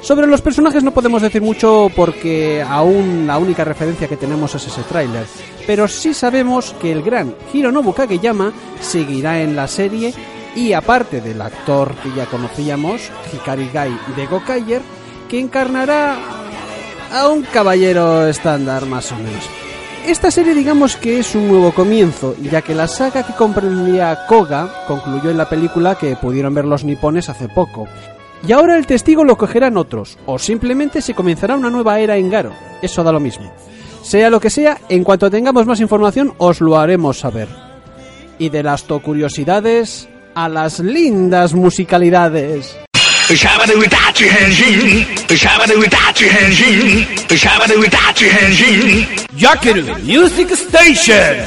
Sobre los personajes no podemos decir mucho porque aún la única referencia que tenemos es ese tráiler, pero sí sabemos que el gran Hironobu Kageyama seguirá en la serie y aparte del actor que ya conocíamos, Hikari Gai de Gokaiger, que encarnará a un caballero estándar más o menos. Esta serie digamos que es un nuevo comienzo, ya que la saga que comprendía Koga concluyó en la película que pudieron ver los nipones hace poco. Y ahora el testigo lo cogerán otros, o simplemente se comenzará una nueva era en Garo. Eso da lo mismo. Sea lo que sea, en cuanto tengamos más información os lo haremos saber. Y de las to curiosidades a las lindas musicalidades. Music Station.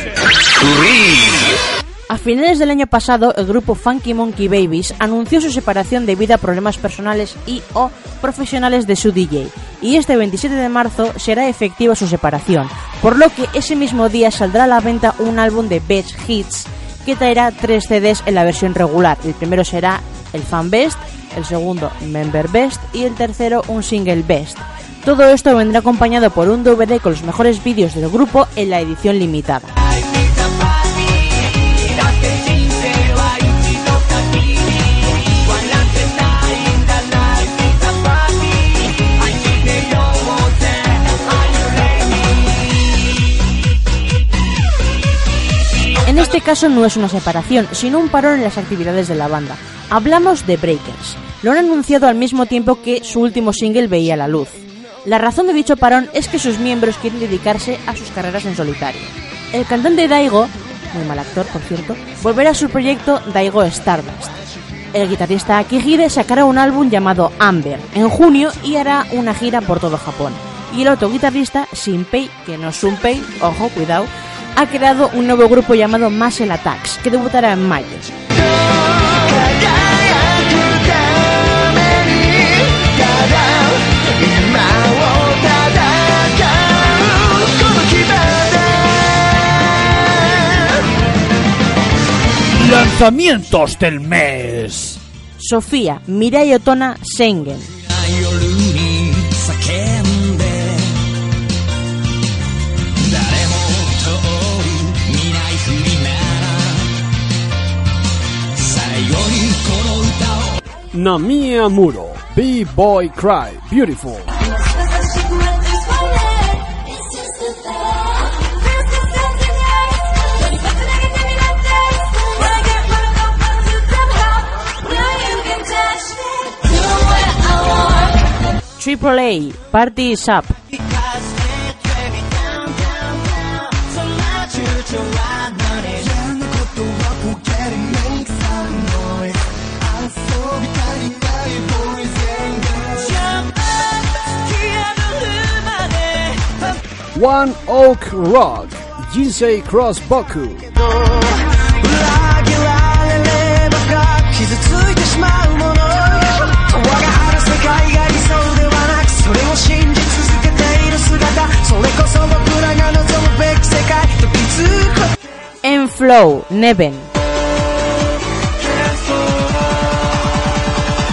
A finales del año pasado, el grupo Funky Monkey Babies anunció su separación debido a problemas personales y o profesionales de su DJ, y este 27 de marzo será efectiva su separación, por lo que ese mismo día saldrá a la venta un álbum de Best Hits que traerá tres CDs en la versión regular. El primero será el Fan Best, el segundo Member Best y el tercero un Single Best. Todo esto vendrá acompañado por un DVD con los mejores vídeos del grupo en la edición limitada. Este caso no es una separación, sino un parón en las actividades de la banda. Hablamos de Breakers. Lo han anunciado al mismo tiempo que su último single veía la luz. La razón de dicho parón es que sus miembros quieren dedicarse a sus carreras en solitario. El cantante Daigo, muy mal actor por cierto, volverá a su proyecto Daigo Stardust. El guitarrista Akihide sacará un álbum llamado Amber en junio y hará una gira por todo Japón. Y el otro guitarrista, Shinpei, que no es Sunpei, ojo, cuidado, ha creado un nuevo grupo llamado Muscle Attacks, que debutará en mayo. Lanzamientos del mes. Sofía, Mirai Otona, Sengen. Namia Muro, B-Boy Cry, Beautiful. Triple A, Party is up.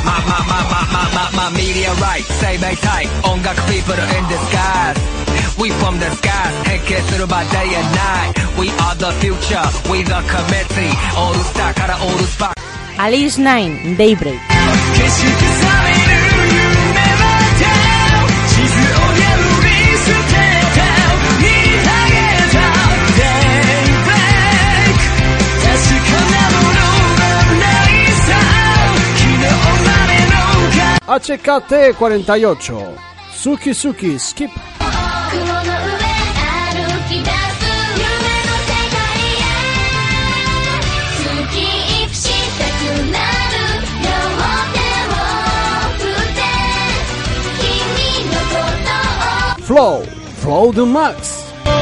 あまあまあまあ media right 生命体音楽 people in disguise We from the skies and kiss through by day and night. We are the future, we the committee. All star, cara, all star. Alice Nine, Daybreak. HKT 48 Suki Suki Skip Flow, Flow the Max. 震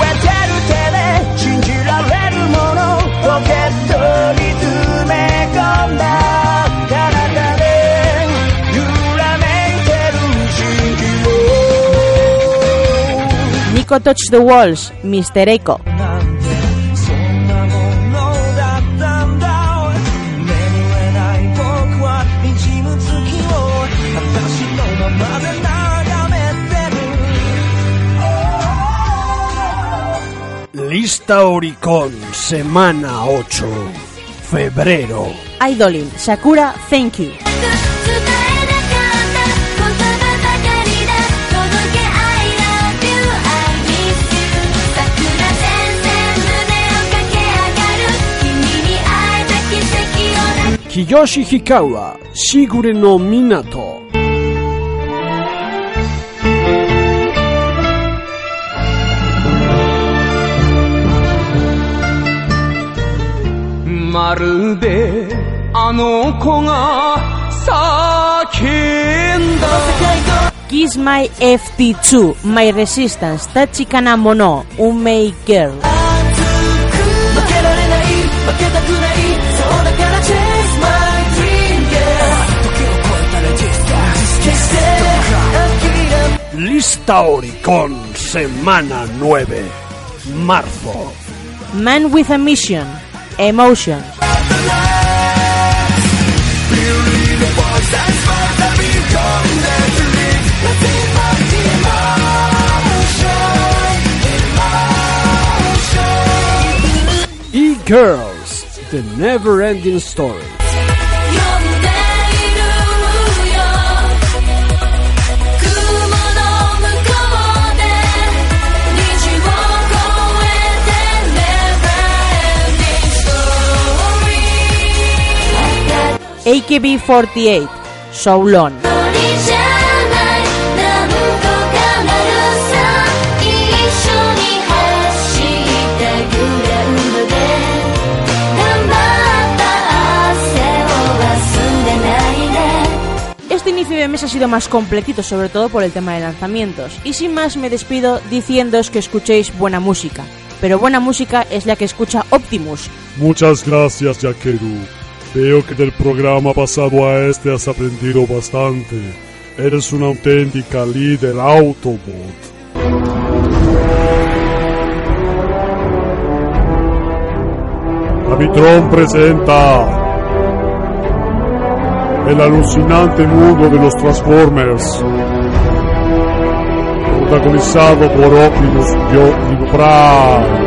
えてる手で信じられるものポケットに詰め込んだ体で揺らめい 君に会えた奇跡をな Kiyoshi Hikawa, Shigure no Minato. まるであの子が叫んだ Kiss My FT2, My Resistance, Tachikana Mono, Unmei Girl. 負けられない負けたくないそうだから Chase my dream yeah 時を超えたら Just 決して諦め Lista Oricon, semana 9, marzo. Man with a Mission, Emotion. E-Girls, The Never Ending Story. AKB48, Soulon. Este de mes ha sido más completito, sobre todo por el tema de lanzamientos. Y sin más me despido diciéndoos que escuchéis buena música. Pero buena música es la que escucha Optimus. Muchas gracias, Yakeru. Veo que del programa pasado a este has aprendido bastante. Eres una auténtica líder Autobot. Avitron presenta el alucinante mundo de los Transformers. Protagonizado por Optimus Prime.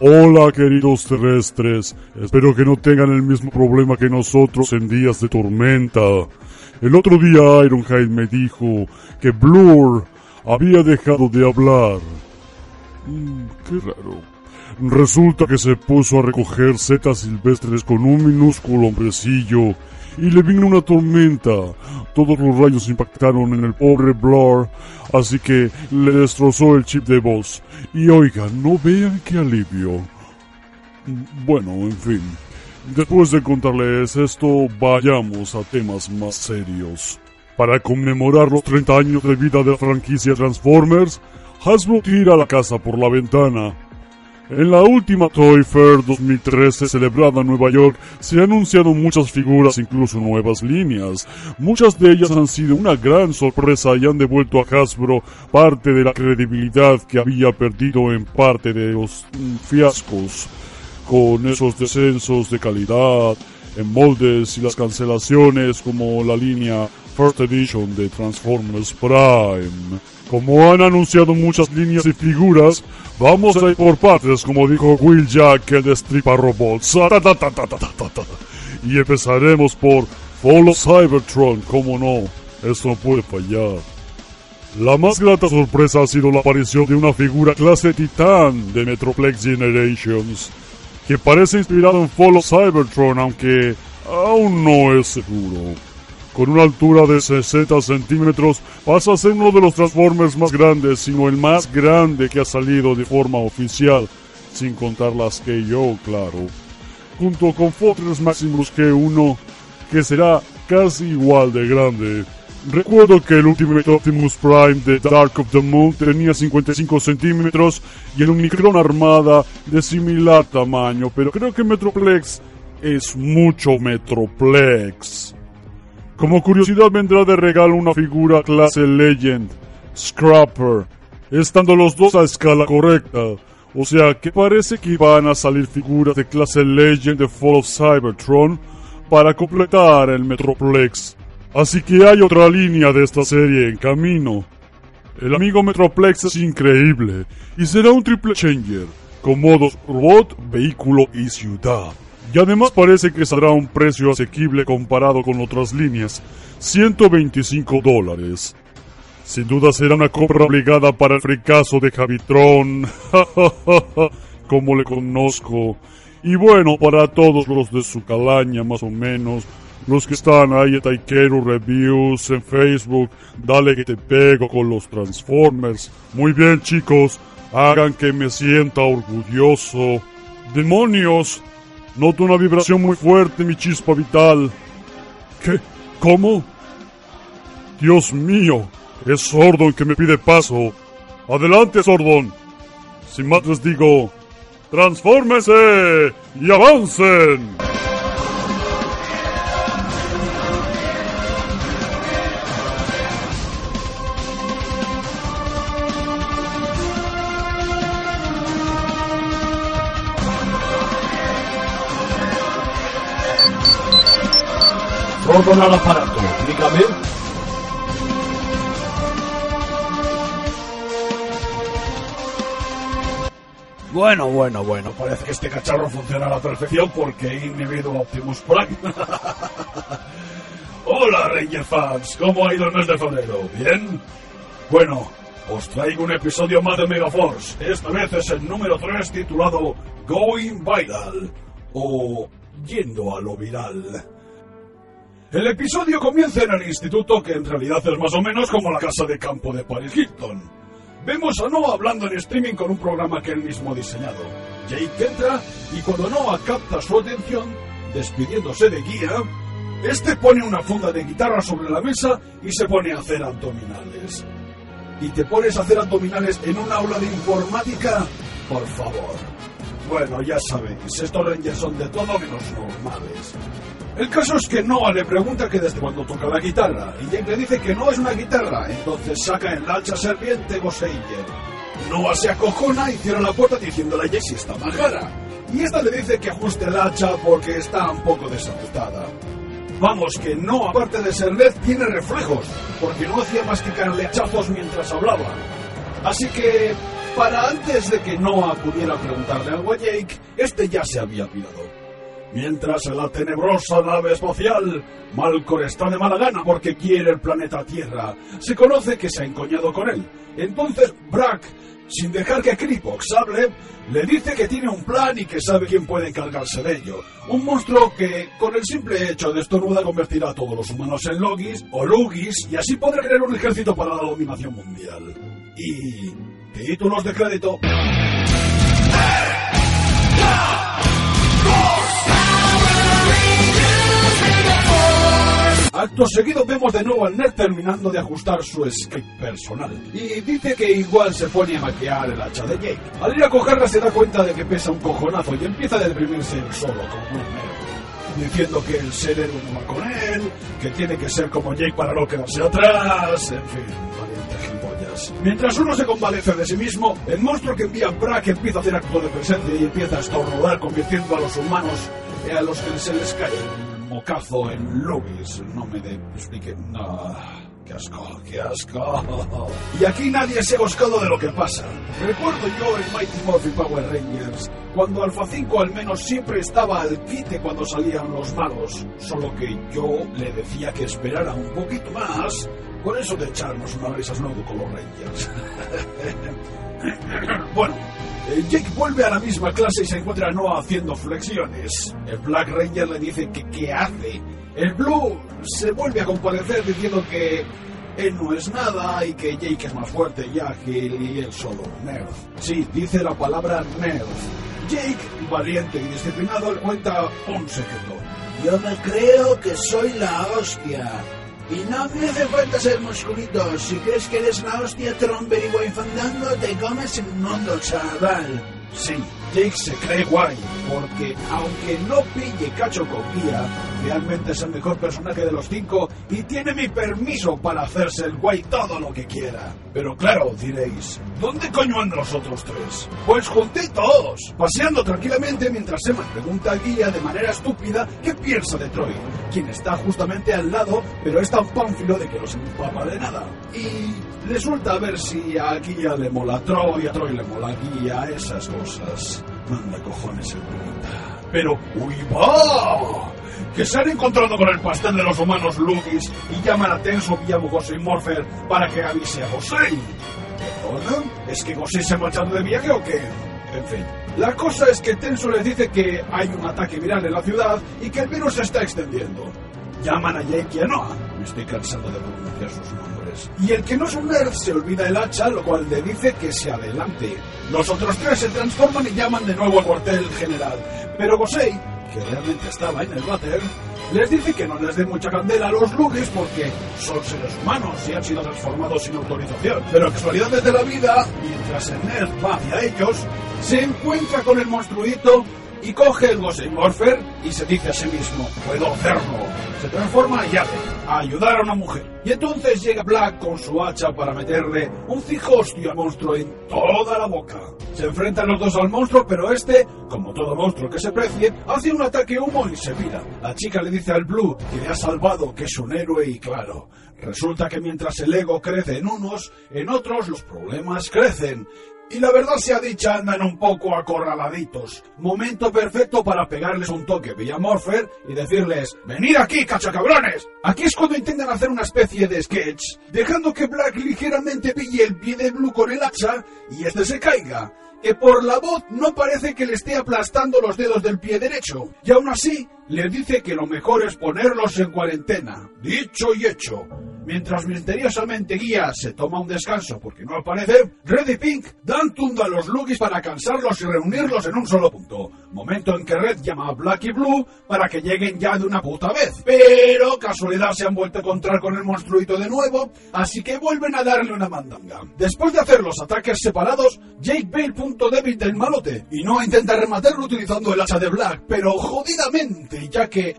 Hola queridos terrestres, espero que no tengan el mismo problema que nosotros en días de tormenta. El otro día Ironhide me dijo que Blur había dejado de hablar. Mm, qué raro. Resulta que se puso a recoger setas silvestres con un minúsculo hombrecillo y le vino una tormenta. Todos los rayos impactaron en el pobre Blur, así que le destrozó el chip de voz. Y oigan, no vean qué alivio. Bueno, en fin. Después de contarles esto, vayamos a temas más serios. Para conmemorar los 30 años de vida de la franquicia Transformers, Hasbro tira la casa por la ventana. En la última Toy Fair 2013 celebrada en Nueva York se han anunciado muchas figuras, incluso nuevas líneas. Muchas de ellas han sido una gran sorpresa y han devuelto a Hasbro parte de la credibilidad que había perdido en parte de los fiascos con esos descensos de calidad en moldes y las cancelaciones como la línea First Edition de Transformers Prime. Como han anunciado muchas líneas y figuras, vamos a ir por partes, como dijo Will Jack, el de Stripa Robots. Y empezaremos por Fall of Cybertron, como no, eso no puede fallar. La más grata sorpresa ha sido la aparición de una figura clase titán de Metroplex Generations, que parece inspirado en Fall of Cybertron, aunque aún no es seguro. Con una altura de 60 centímetros, pasa a ser uno de los Transformers más grandes, sino el más grande que ha salido de forma oficial, sin contar las KO, claro. Junto con Fortress Maximus G1, que será casi igual de grande. Recuerdo que el Ultimate Optimus Prime de Dark of the Moon tenía 55 centímetros y el Unicron Armada de similar tamaño, pero creo que Metroplex es mucho Metroplex. Como curiosidad vendrá de regalo una figura clase Legend, Scrapper, estando los dos a escala correcta. O sea que parece que van a salir figuras de clase Legend de Fall of Cybertron para completar el Metroplex. Así que hay otra línea de esta serie en camino. El amigo Metroplex es increíble y será un triple changer, con modos robot, vehículo y ciudad. Y además parece que saldrá a un precio asequible comparado con otras líneas, 125 dólares. Sin duda será una compra obligada para el fracaso de Javitron, como le conozco. Y bueno, para todos los de su calaña más o menos, los que están ahí en Taikeru Reviews en Facebook, dale que te pego con los Transformers. Muy bien chicos, hagan que me sienta orgulloso. ¡Demonios! Noto una vibración muy fuerte en mi chispa vital. ¿Qué? ¿Cómo? Dios mío, es Sordon que me pide paso. Adelante, Sordon. Sin más les digo, ¡transfórmense y avancen! Sordon al aparato, dígame. Bueno, bueno, bueno, parece que este cacharro funciona a la perfección porque he inhibido Optimus Prime. Hola, Ranger fans, ¿cómo ha ido el mes de febrero? ¿Bien? Bueno, os traigo un episodio más de Megaforce. Esta vez es el número 3 titulado Going Viral o Yendo a lo Viral. El episodio comienza en el instituto que en realidad es más o menos como la casa de campo de Paris Hilton. Vemos a Noah hablando en streaming con un programa que él mismo ha diseñado. Jake entra y cuando Noah capta su atención, despidiéndose de guía, este pone una funda de guitarra sobre la mesa y se pone a hacer abdominales. ¿Y te pones a hacer abdominales en un aula de informática? Por favor. Bueno, ya sabéis, estos Rangers son de todo menos normales. El caso es que Noah le pregunta que desde cuándo toca la guitarra, y Jake le dice que no es una guitarra, entonces saca el hacha serpiente Goseiger. Noah se acojona y cierra la puerta diciéndole a Jake si está majara. Y esta le dice que ajuste el hacha porque está un poco desajustada. Vamos, que no, aparte de ser Led, tiene reflejos, porque no hacía más que caerle hachazos mientras hablaba. Así que, para antes de que Noah pudiera preguntarle algo a Jake, este ya se había pirado. Mientras en la tenebrosa nave espacial, Malcor está de mala gana porque quiere el planeta Tierra. Se conoce que se ha encoñado con él. Entonces Brack, sin dejar que Kripox hable, le dice que tiene un plan y que sabe quién puede encargarse de ello. Un monstruo que, con el simple hecho de estornuda, convertirá a todos los humanos en Logis o Lugis y así podrá crear un ejército para la dominación mundial. Y... títulos de crédito. Acto seguido vemos de nuevo al nerd terminando de ajustar su script personal. Y dice que igual se pone a maquillar el hacha de Jake. Al ir a cogerla se da cuenta de que pesa un cojonazo y empieza a deprimirse solo como un nerd. Diciendo que el ser no va con él, que tiene que ser como Jake para no quedarse atrás, en fin, valiente gilipollas. Mientras uno se convalece de sí mismo, el monstruo que envía Brack empieza a hacer acto de presencia y empieza a estornudar convirtiendo a los humanos a los que se les cae mocazo en lobbies. No me de explique. No. ¡Qué asco! ¡Qué asco! Y aquí nadie se ha buscado de lo que pasa. Recuerdo yo en Mighty Morphin Power Rangers, cuando Alpha 5 al menos siempre estaba al quite cuando salían los malos. Solo que yo le decía que esperara un poquito más con eso de echarnos unas risas nuevo con los Rangers. bueno, Jake vuelve a la misma clase y se encuentra a Noah haciendo flexiones. El Black Ranger le dice que qué hace. El Blue se vuelve a compadecer diciendo que él no es nada y que Jake es más fuerte y ágil y él solo nerd. Sí, dice la palabra nerd. Jake, valiente y disciplinado, le cuenta un secreto. Yo me creo que soy la hostia. Y no me hace falta ser musculito. Si crees que eres la hostia tromper y guay fandango, te comes el mundo, chaval. Sí, Jake se cree guay, porque aunque no pille cacho con guía, realmente es el mejor personaje de los cinco y tiene mi permiso para hacerse el guay todo lo que quiera. Pero claro, diréis, ¿dónde coño andan los otros tres? Pues juntitos, paseando tranquilamente mientras Emma pregunta a Guía de manera estúpida qué piensa de Troy, quien está justamente al lado, pero es tan pánfilo de que no se empapa de nada. Y resulta a ver si a Guía le mola Troy, a Troy le mola Guía, esas cosas. Manda cojones el pregunta. Pero, ¡uy, va! Que se han encontrado con el pastel de los humanos Lugis y llaman a Tenso Villamo Gosei Morpher para que avise a Gosei. ¿Perdona? ¿Es que Gosei se ha marchado de viaje o qué? En fin. La cosa es que Tenso les dice que hay un ataque viral en la ciudad y que el virus se está extendiendo. Llaman a Jake y a Noah. Me estoy cansando de pronunciar sus nombres. Y el que no es un nerd se olvida el hacha, lo cual le dice que se adelante. Los otros tres se transforman y llaman de nuevo al cuartel general. Pero Gosei, que realmente estaba en el váter, les dice que no les dé mucha candela los Lugis porque son seres humanos y han sido transformados sin autorización. Pero casualidades de la vida, mientras el nerd va hacia ellos, se encuentra con el monstruito y coge el Gosei Morpher y se dice a sí mismo, puedo hacerlo. Se transforma y hace, a ayudar a una mujer. Y entonces llega Black con su hacha para meterle un cijostio al monstruo en toda la boca. Se enfrentan los dos al monstruo, pero este, como todo monstruo que se precie, hace un ataque humo y se mira. La chica le dice al Blue que le ha salvado, que es un héroe y claro. Resulta que mientras el ego crece en unos, en otros los problemas crecen. Y la verdad sea dicha, andan un poco acorraladitos. Momento perfecto para pegarles un toque vía Morpher y decirles, venid aquí, cachacabrones. Aquí es cuando intentan hacer una especie de sketch, dejando que Black ligeramente pille el pie de Blue con el hacha y este se caiga. Que por la voz no parece que le esté aplastando los dedos del pie derecho. Y aún así, les dice que lo mejor es ponerlos en cuarentena. Dicho y hecho. Mientras misteriosamente Guía se toma un descanso porque no aparece, Red y Pink dan tunda a los Lugis para cansarlos y reunirlos en un solo punto. Momento en que Red llama a Black y Blue para que lleguen ya de una puta vez. Pero casualidad se han vuelto a encontrar con el monstruito de nuevo, así que vuelven a darle una mandanga. Después de hacer los ataques separados, Jake ve el punto débil del malote y no intenta rematarlo utilizando el hacha de Black, pero jodidamente, ya que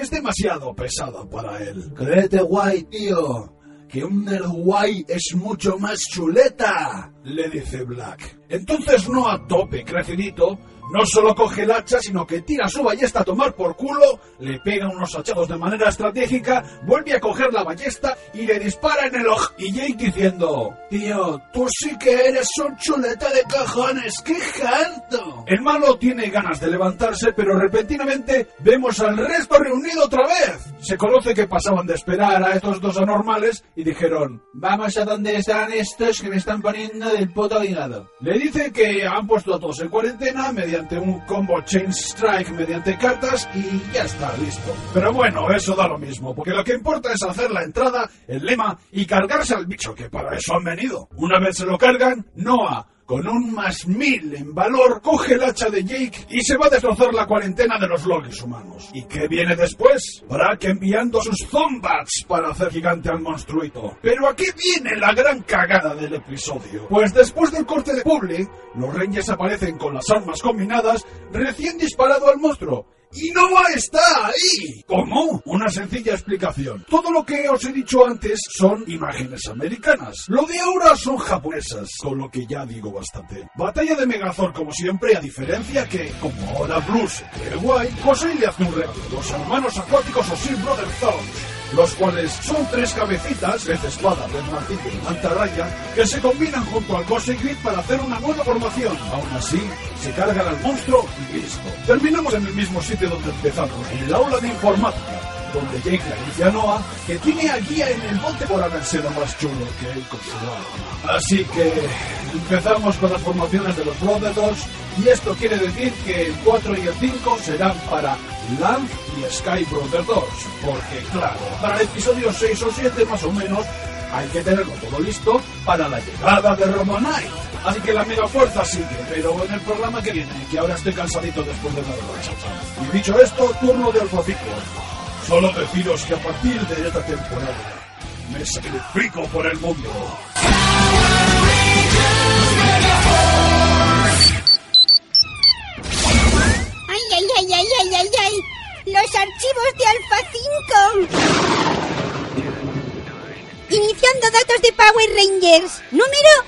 es demasiado pesada para él. Créete guay, tío. Que un nerd guay es mucho más chuleta, le dice Black. Entonces no a tope, crecidito, no solo coge el hacha, sino que tira su ballesta a tomar por culo, le pega unos hachazos de manera estratégica, vuelve a coger la ballesta y le dispara en el ojo. Y Jake diciendo, tío, tú sí que eres un chuleta de cojones, qué harto. El malo tiene ganas de levantarse, pero repentinamente vemos al resto reunido otra vez. Se conoce que pasaban de esperar a estos dos anormales y dijeron, vamos a donde están estos que me están poniendo del puto hígado. Le dice que han puesto a todos en cuarentena mediante un combo Chain Strike mediante cartas y ya está listo. Pero bueno, eso da lo mismo, porque lo que importa es hacer la entrada, el lema y cargarse al bicho, que para eso han venido. Una vez se lo cargan, Noah con un más mil en valor, coge el hacha de Jake y se va a destrozar la cuarentena de los logis humanos. ¿Y qué viene después? Brack enviando sus Zombats para hacer gigante al monstruito. Pero aquí viene la gran cagada del episodio. Pues después del corte de Publi, los Rangers aparecen con las armas combinadas, recién disparado al monstruo. Y no está ahí. ¿Cómo? Una sencilla explicación. Todo lo que os he dicho antes son imágenes americanas. Lo de ahora son japonesas, con lo que ya digo bastante. Batalla de Megazord como siempre, a diferencia que, como ahora Blue se cree guay, Kosei le hace un. Los hermanos acuáticos o Sin Brother Thorns los cuales son tres cabecitas, pez espada, red martillo y mantarraya, que se combinan junto al Cosmic Grid para hacer una nueva formación. Aún así, se cargan al monstruo y listo. Terminamos en el mismo sitio donde empezamos, en el aula de informática, donde Jake le dice a Noah que tiene a Guía en el bote por haber sido más chulo que él con su arma. Así que empezamos con las formaciones de los Brothers y esto quiere decir que el 4 y el 5 serán para Lance y Sky Brother 2, porque claro, para el episodio 6 o 7 más o menos hay que tenerlo todo listo para la llegada de Knight. Así que la mega fuerza sigue, pero en el programa que viene, que ahora estoy cansadito después de la revancha. Y dicho esto, turno de Alfafico. Solo deciros que a partir de esta temporada me sacrifico por el mundo. ¡Ay, ay, ay, ay, ay, ay, ay! ¡Los archivos de Alpha 5! Iniciando datos de Power Rangers. Número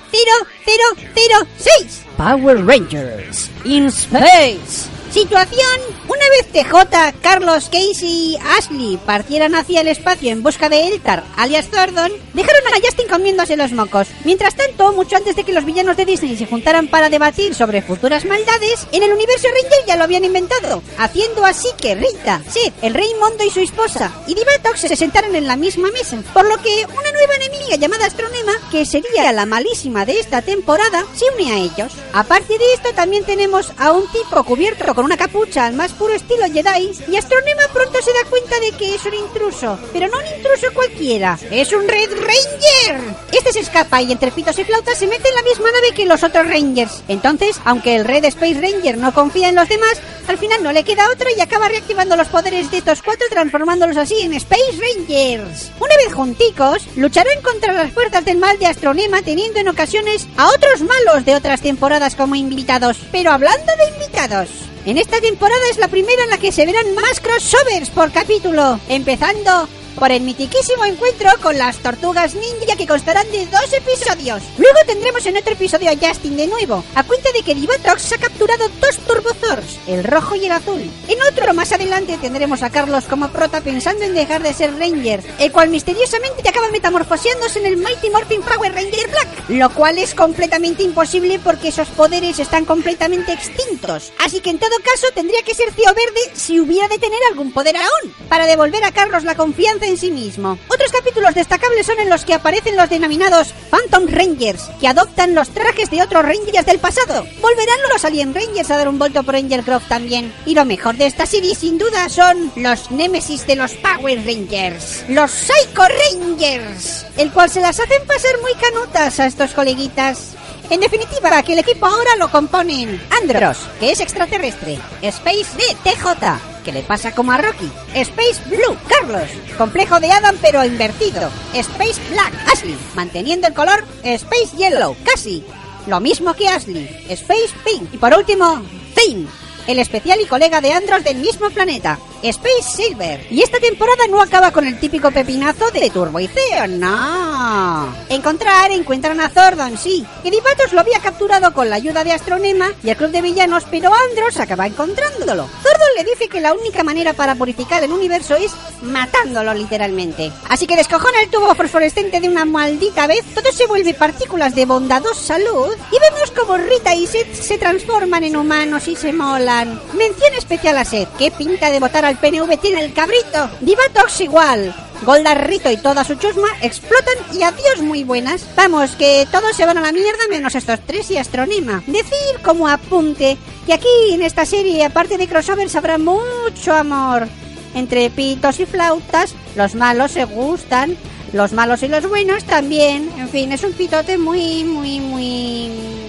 0006. Power Rangers in Space. Situación. Una vez TJ, Carlos, Casey y Ashley partieran hacia el espacio en busca de Eltar, alias Zordon, dejaron a Justin comiéndose los mocos. Mientras tanto, mucho antes de que los villanos de Disney se juntaran para debatir sobre futuras maldades, en el universo Ranger ya lo habían inventado, haciendo así que Rita, Sid, el Rey Mondo y su esposa y Divatox se sentaran en la misma mesa, por lo que una nueva enemiga llamada Astronema, que sería la malísima de esta temporada, se une a ellos. Aparte de esto, también tenemos a un tipo cubierto con una capucha al más puro estilo Jedi y Astronema pronto se da cuenta de que es un intruso, pero no un intruso cualquiera, es un Red Ranger. Este se escapa y entre pitos y flautas se mete en la misma nave que los otros Rangers. Entonces, aunque el Red Space Ranger no confía en los demás, al final no le queda otra y acaba reactivando los poderes de estos cuatro transformándolos así en Space Rangers. Una vez junticos, lucharán contra las fuerzas del mal de Astronema teniendo en ocasiones a otros malos de otras temporadas como invitados. Pero hablando de invitados, en esta temporada es la primera en la que se verán más crossovers por capítulo, empezando por el mitiquísimo encuentro con las tortugas ninja que constarán de dos episodios. Luego tendremos en otro episodio a Justin de nuevo, a cuenta de que Divatox ha capturado dos Turbozors, el rojo y el azul. En otro más adelante tendremos a Carlos como prota pensando en dejar de ser Ranger, el cual misteriosamente acaba metamorfoseándose en el Mighty Morphin Power Ranger Black, lo cual es completamente imposible porque esos poderes están completamente extintos. Así que en todo caso tendría que ser Tío Verde si hubiera de tener algún poder aún, para devolver a Carlos la confianza en sí mismo. Otros capítulos destacables son en los que aparecen los denominados Phantom Rangers, que adoptan los trajes de otros Rangers del pasado. Volverán los Alien Rangers a dar un vuelto por Angel Grove también. Y lo mejor de esta serie sin duda son los némesis de los Power Rangers, los Psycho Rangers, el cual se las hacen pasar muy canutas a estos coleguitas. En definitiva, que el equipo ahora lo componen Andros, que es extraterrestre, Space B, TJ, que le pasa como a Rocky, Space Blue, Carlos, complejo de Adam pero invertido, Space Black, Ashley, manteniendo el color, Space Yellow, casi, lo mismo que Ashley, Space Pink, y por último, Zane, el especial y colega de Andros del mismo planeta, Space Silver. Y esta temporada no acaba con el típico pepinazo de Turbo y Zeo, no. Encontrar, encuentran a Zordon, sí. Que Divatos lo había capturado con la ayuda de Astronema y el club de villanos, pero Andros acaba encontrándolo. Zordon le dice que la única manera para purificar el universo es matándolo literalmente. Así que descojona el tubo fosforescente de una maldita vez, todo se vuelve partículas de bondadosa luz y vemos como Rita y Seth se transforman en humanos y se molan. Mención especial a Seth, que pinta de votar al PNV tiene el cabrito. Divatox igual. Golda, Rito y toda su chusma explotan y adiós muy buenas. Vamos, que todos se van a la mierda menos estos tres y Astronema. Decir como apunte que aquí en esta serie, aparte de crossovers, habrá mucho amor. Entre pitos y flautas, los malos se gustan, los malos y los buenos también. En fin, es un pitote muy, muy, muy...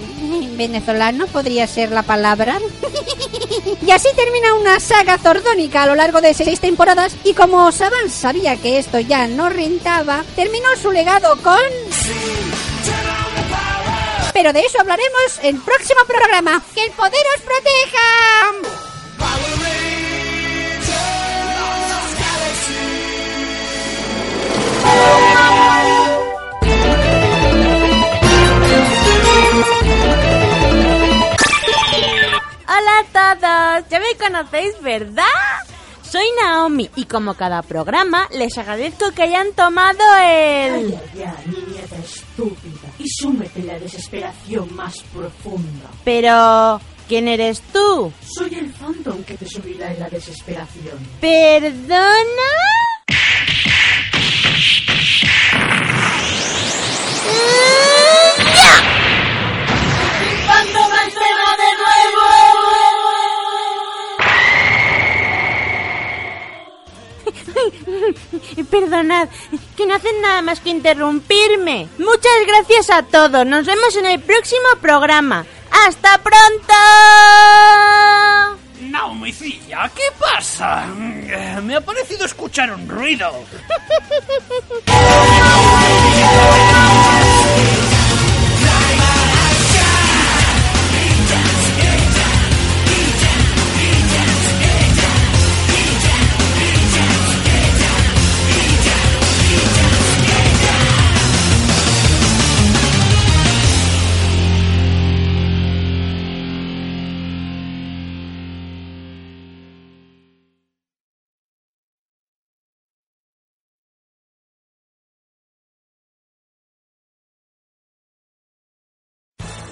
venezolano podría ser la palabra. y así termina una saga zordónica a lo largo de seis temporadas y como Saban sabía que esto ya no rentaba, terminó su legado con... Pero de eso hablaremos en el próximo programa. ¡Que el poder os proteja! Ya me conocéis, ¿verdad? Soy Naomi y como cada programa les agradezco que hayan tomado el... Ya, niñata estúpida, y súmete en la desesperación más profunda. Pero... ¿Quién eres tú? Soy el fandom que te subirá en la desesperación. ¿Perdona? Perdonad, que no hacen nada más que interrumpirme. Muchas gracias a todos. Nos vemos en el próximo programa. ¡Hasta pronto! Naumicilla, ¿qué pasa? Me ha parecido escuchar un ruido.